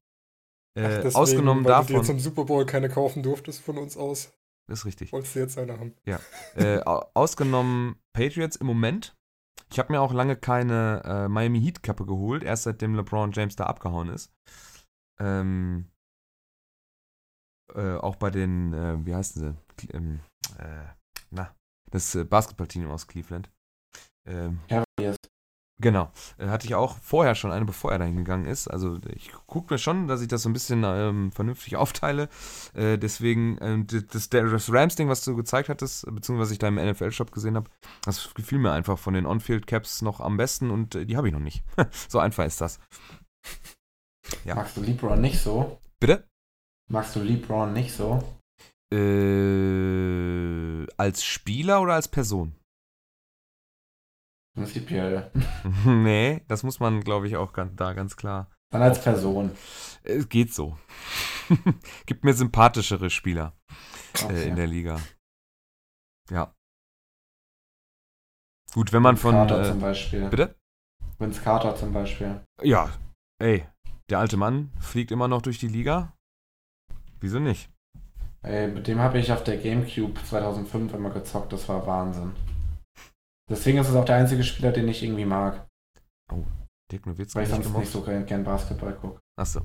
Äh, Ach, deswegen, ausgenommen weil du dir davon, zum Super Bowl keine kaufen durftest von uns aus, das ist richtig. wolltest du jetzt eine haben. Äh, au- ausgenommen Patriots im Moment. Ich habe mir auch lange keine äh, Miami Heat Kappe geholt, erst seitdem LeBron James da abgehauen ist. Ähm, äh, auch bei den, äh, wie heißen sie? Cle- ähm, äh, na, das äh, Basketballteam aus Cleveland. Ähm, Cavaliers. Genau. Äh, hatte ich auch vorher schon eine, bevor er dahin gegangen ist. Also ich gucke mir schon, dass ich das so ein bisschen ähm, vernünftig aufteile. Äh, deswegen, ähm, das, das Rams-Ding, was du gezeigt hattest, beziehungsweise was ich da im NFL-Shop gesehen habe, das gefiel mir einfach von den On-Field-Caps noch am besten und äh, die habe ich noch nicht. so einfach ist das. Ja. Magst du LeBron nicht so? Bitte? Magst du LeBron nicht so? Äh, als Spieler oder als Person? Prinzipiell. nee, das muss man, glaube ich, auch ganz, da ganz klar. Dann als Person. Es geht so. Gibt mir sympathischere Spieler. äh, Okay. in der Liga. Ja. Gut, wenn man Vince von. Carter Äh, zum Beispiel. bitte? Vince Carter zum Beispiel. Ja, ey, der alte Mann fliegt immer noch durch die Liga. Wieso nicht? Ey, mit dem habe ich auf der GameCube 2005 immer gezockt. Das war Wahnsinn. Deswegen ist es auch der einzige Spieler, den ich irgendwie mag. Dirk Nowitzki Weil ich sonst nicht so gern, gern Basketball gucke. Achso.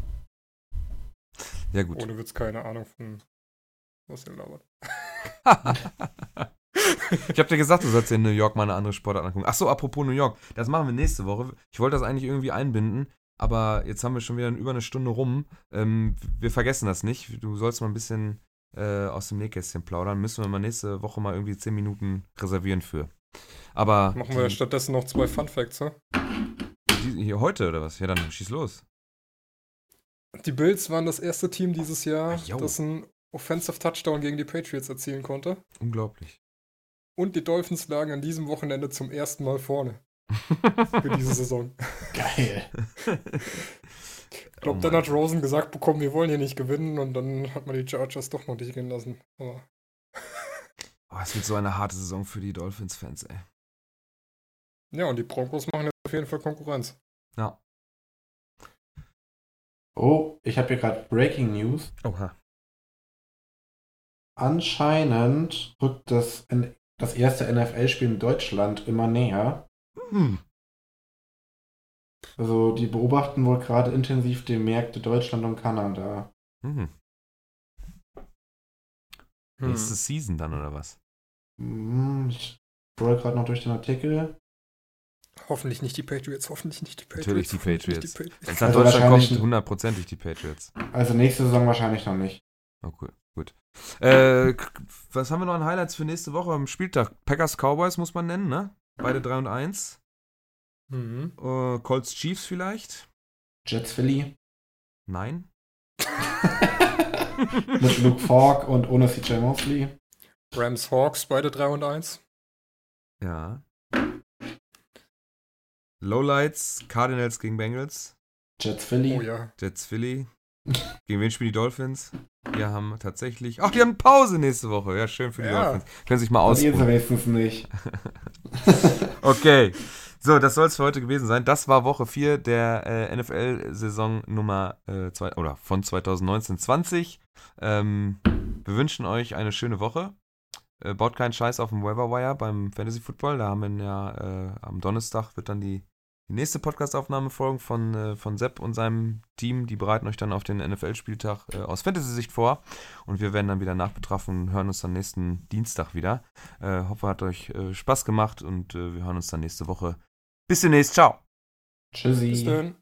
Ja, gut. Ohne Witz keine Ahnung von, was ihr labert. ich habe dir gesagt, du sollst dir in New York mal eine andere Sportart angucken. Achso, apropos New York. Das machen wir nächste Woche. Ich wollte das eigentlich irgendwie einbinden, aber jetzt haben wir schon wieder über eine Stunde rum. Ähm, wir vergessen das nicht. Du sollst mal ein bisschen äh, aus dem Nähkästchen plaudern. Müssen wir mal nächste Woche mal irgendwie 10 Minuten reservieren für. Aber Machen wir die, stattdessen noch zwei Fun Facts, ne? hier heute oder was? Ja, dann schieß los. Die Bills waren das erste Team dieses Jahr, Ah, jo. das einen Offensive Touchdown gegen die Patriots erzielen konnte. Unglaublich. Und die Dolphins lagen an diesem Wochenende zum ersten Mal vorne für diese Saison. Geil. Ich glaube, dann hat Rosen gesagt bekommen, wir wollen hier nicht gewinnen und dann hat man die Chargers doch noch nicht gehen lassen. Aber Oh, es wird so eine harte Saison für die Dolphins-Fans, ey. Ja, und die Broncos machen jetzt auf jeden Fall Konkurrenz. Ja. Oh, ich habe hier gerade Breaking News. Oha. Anscheinend rückt das, das erste NFL-Spiel in Deutschland immer näher. Hm. Also die beobachten wohl gerade intensiv die Märkte Deutschland und Kanada. Mhm. Nächste Season dann oder was? Hm, ich scroll gerade noch durch den Artikel. Hoffentlich nicht die Patriots, hoffentlich nicht die Patriots. Natürlich die Patriots. Wenn es nach also Deutschland kommt, hundertprozentig die Patriots. Also nächste Saison wahrscheinlich noch nicht. Oh, cool. Gut. Äh, was haben wir noch an Highlights für nächste Woche am Spieltag? Packers Cowboys muss man nennen, ne? Beide 3 und 1. Mhm. Uh, Colts Chiefs vielleicht? Jets Philly? Nein. Mit Luke Falk und ohne CJ Mosley. Rams Hawks, beide 3 und 1. Ja. Lowlights, Cardinals gegen Bengals. Jets Philly. Oh ja. Jets Philly. Gegen uen spielen die Dolphins? Wir haben tatsächlich. Ach, die haben Pause nächste Woche. Ja, schön für die ja. Dolphins. Können sich mal ausruhen. Ihr wenigstens nicht. okay. So, das soll es für heute gewesen sein. Das war Woche 4 der äh, NFL-Saison Nummer äh, zwei, oder von 2019-20. Ähm, wir wünschen euch eine schöne Woche. Äh, baut keinen Scheiß auf dem Wire beim Fantasy Football. Da haben wir ja äh, am Donnerstag wird dann die, die nächste Podcast-Aufnahme folgen von, äh, von Sepp und seinem Team. Die bereiten euch dann auf den NFL-Spieltag äh, aus Fantasy-Sicht vor. Und wir werden dann wieder nachbetrafen und hören uns dann nächsten Dienstag wieder. hoffe, hat euch Spaß gemacht und wir hören uns dann nächste Woche bis demnächst. Ciao. Tschüssi. Bis dann.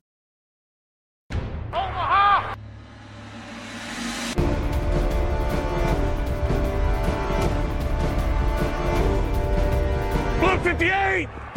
Blue 58!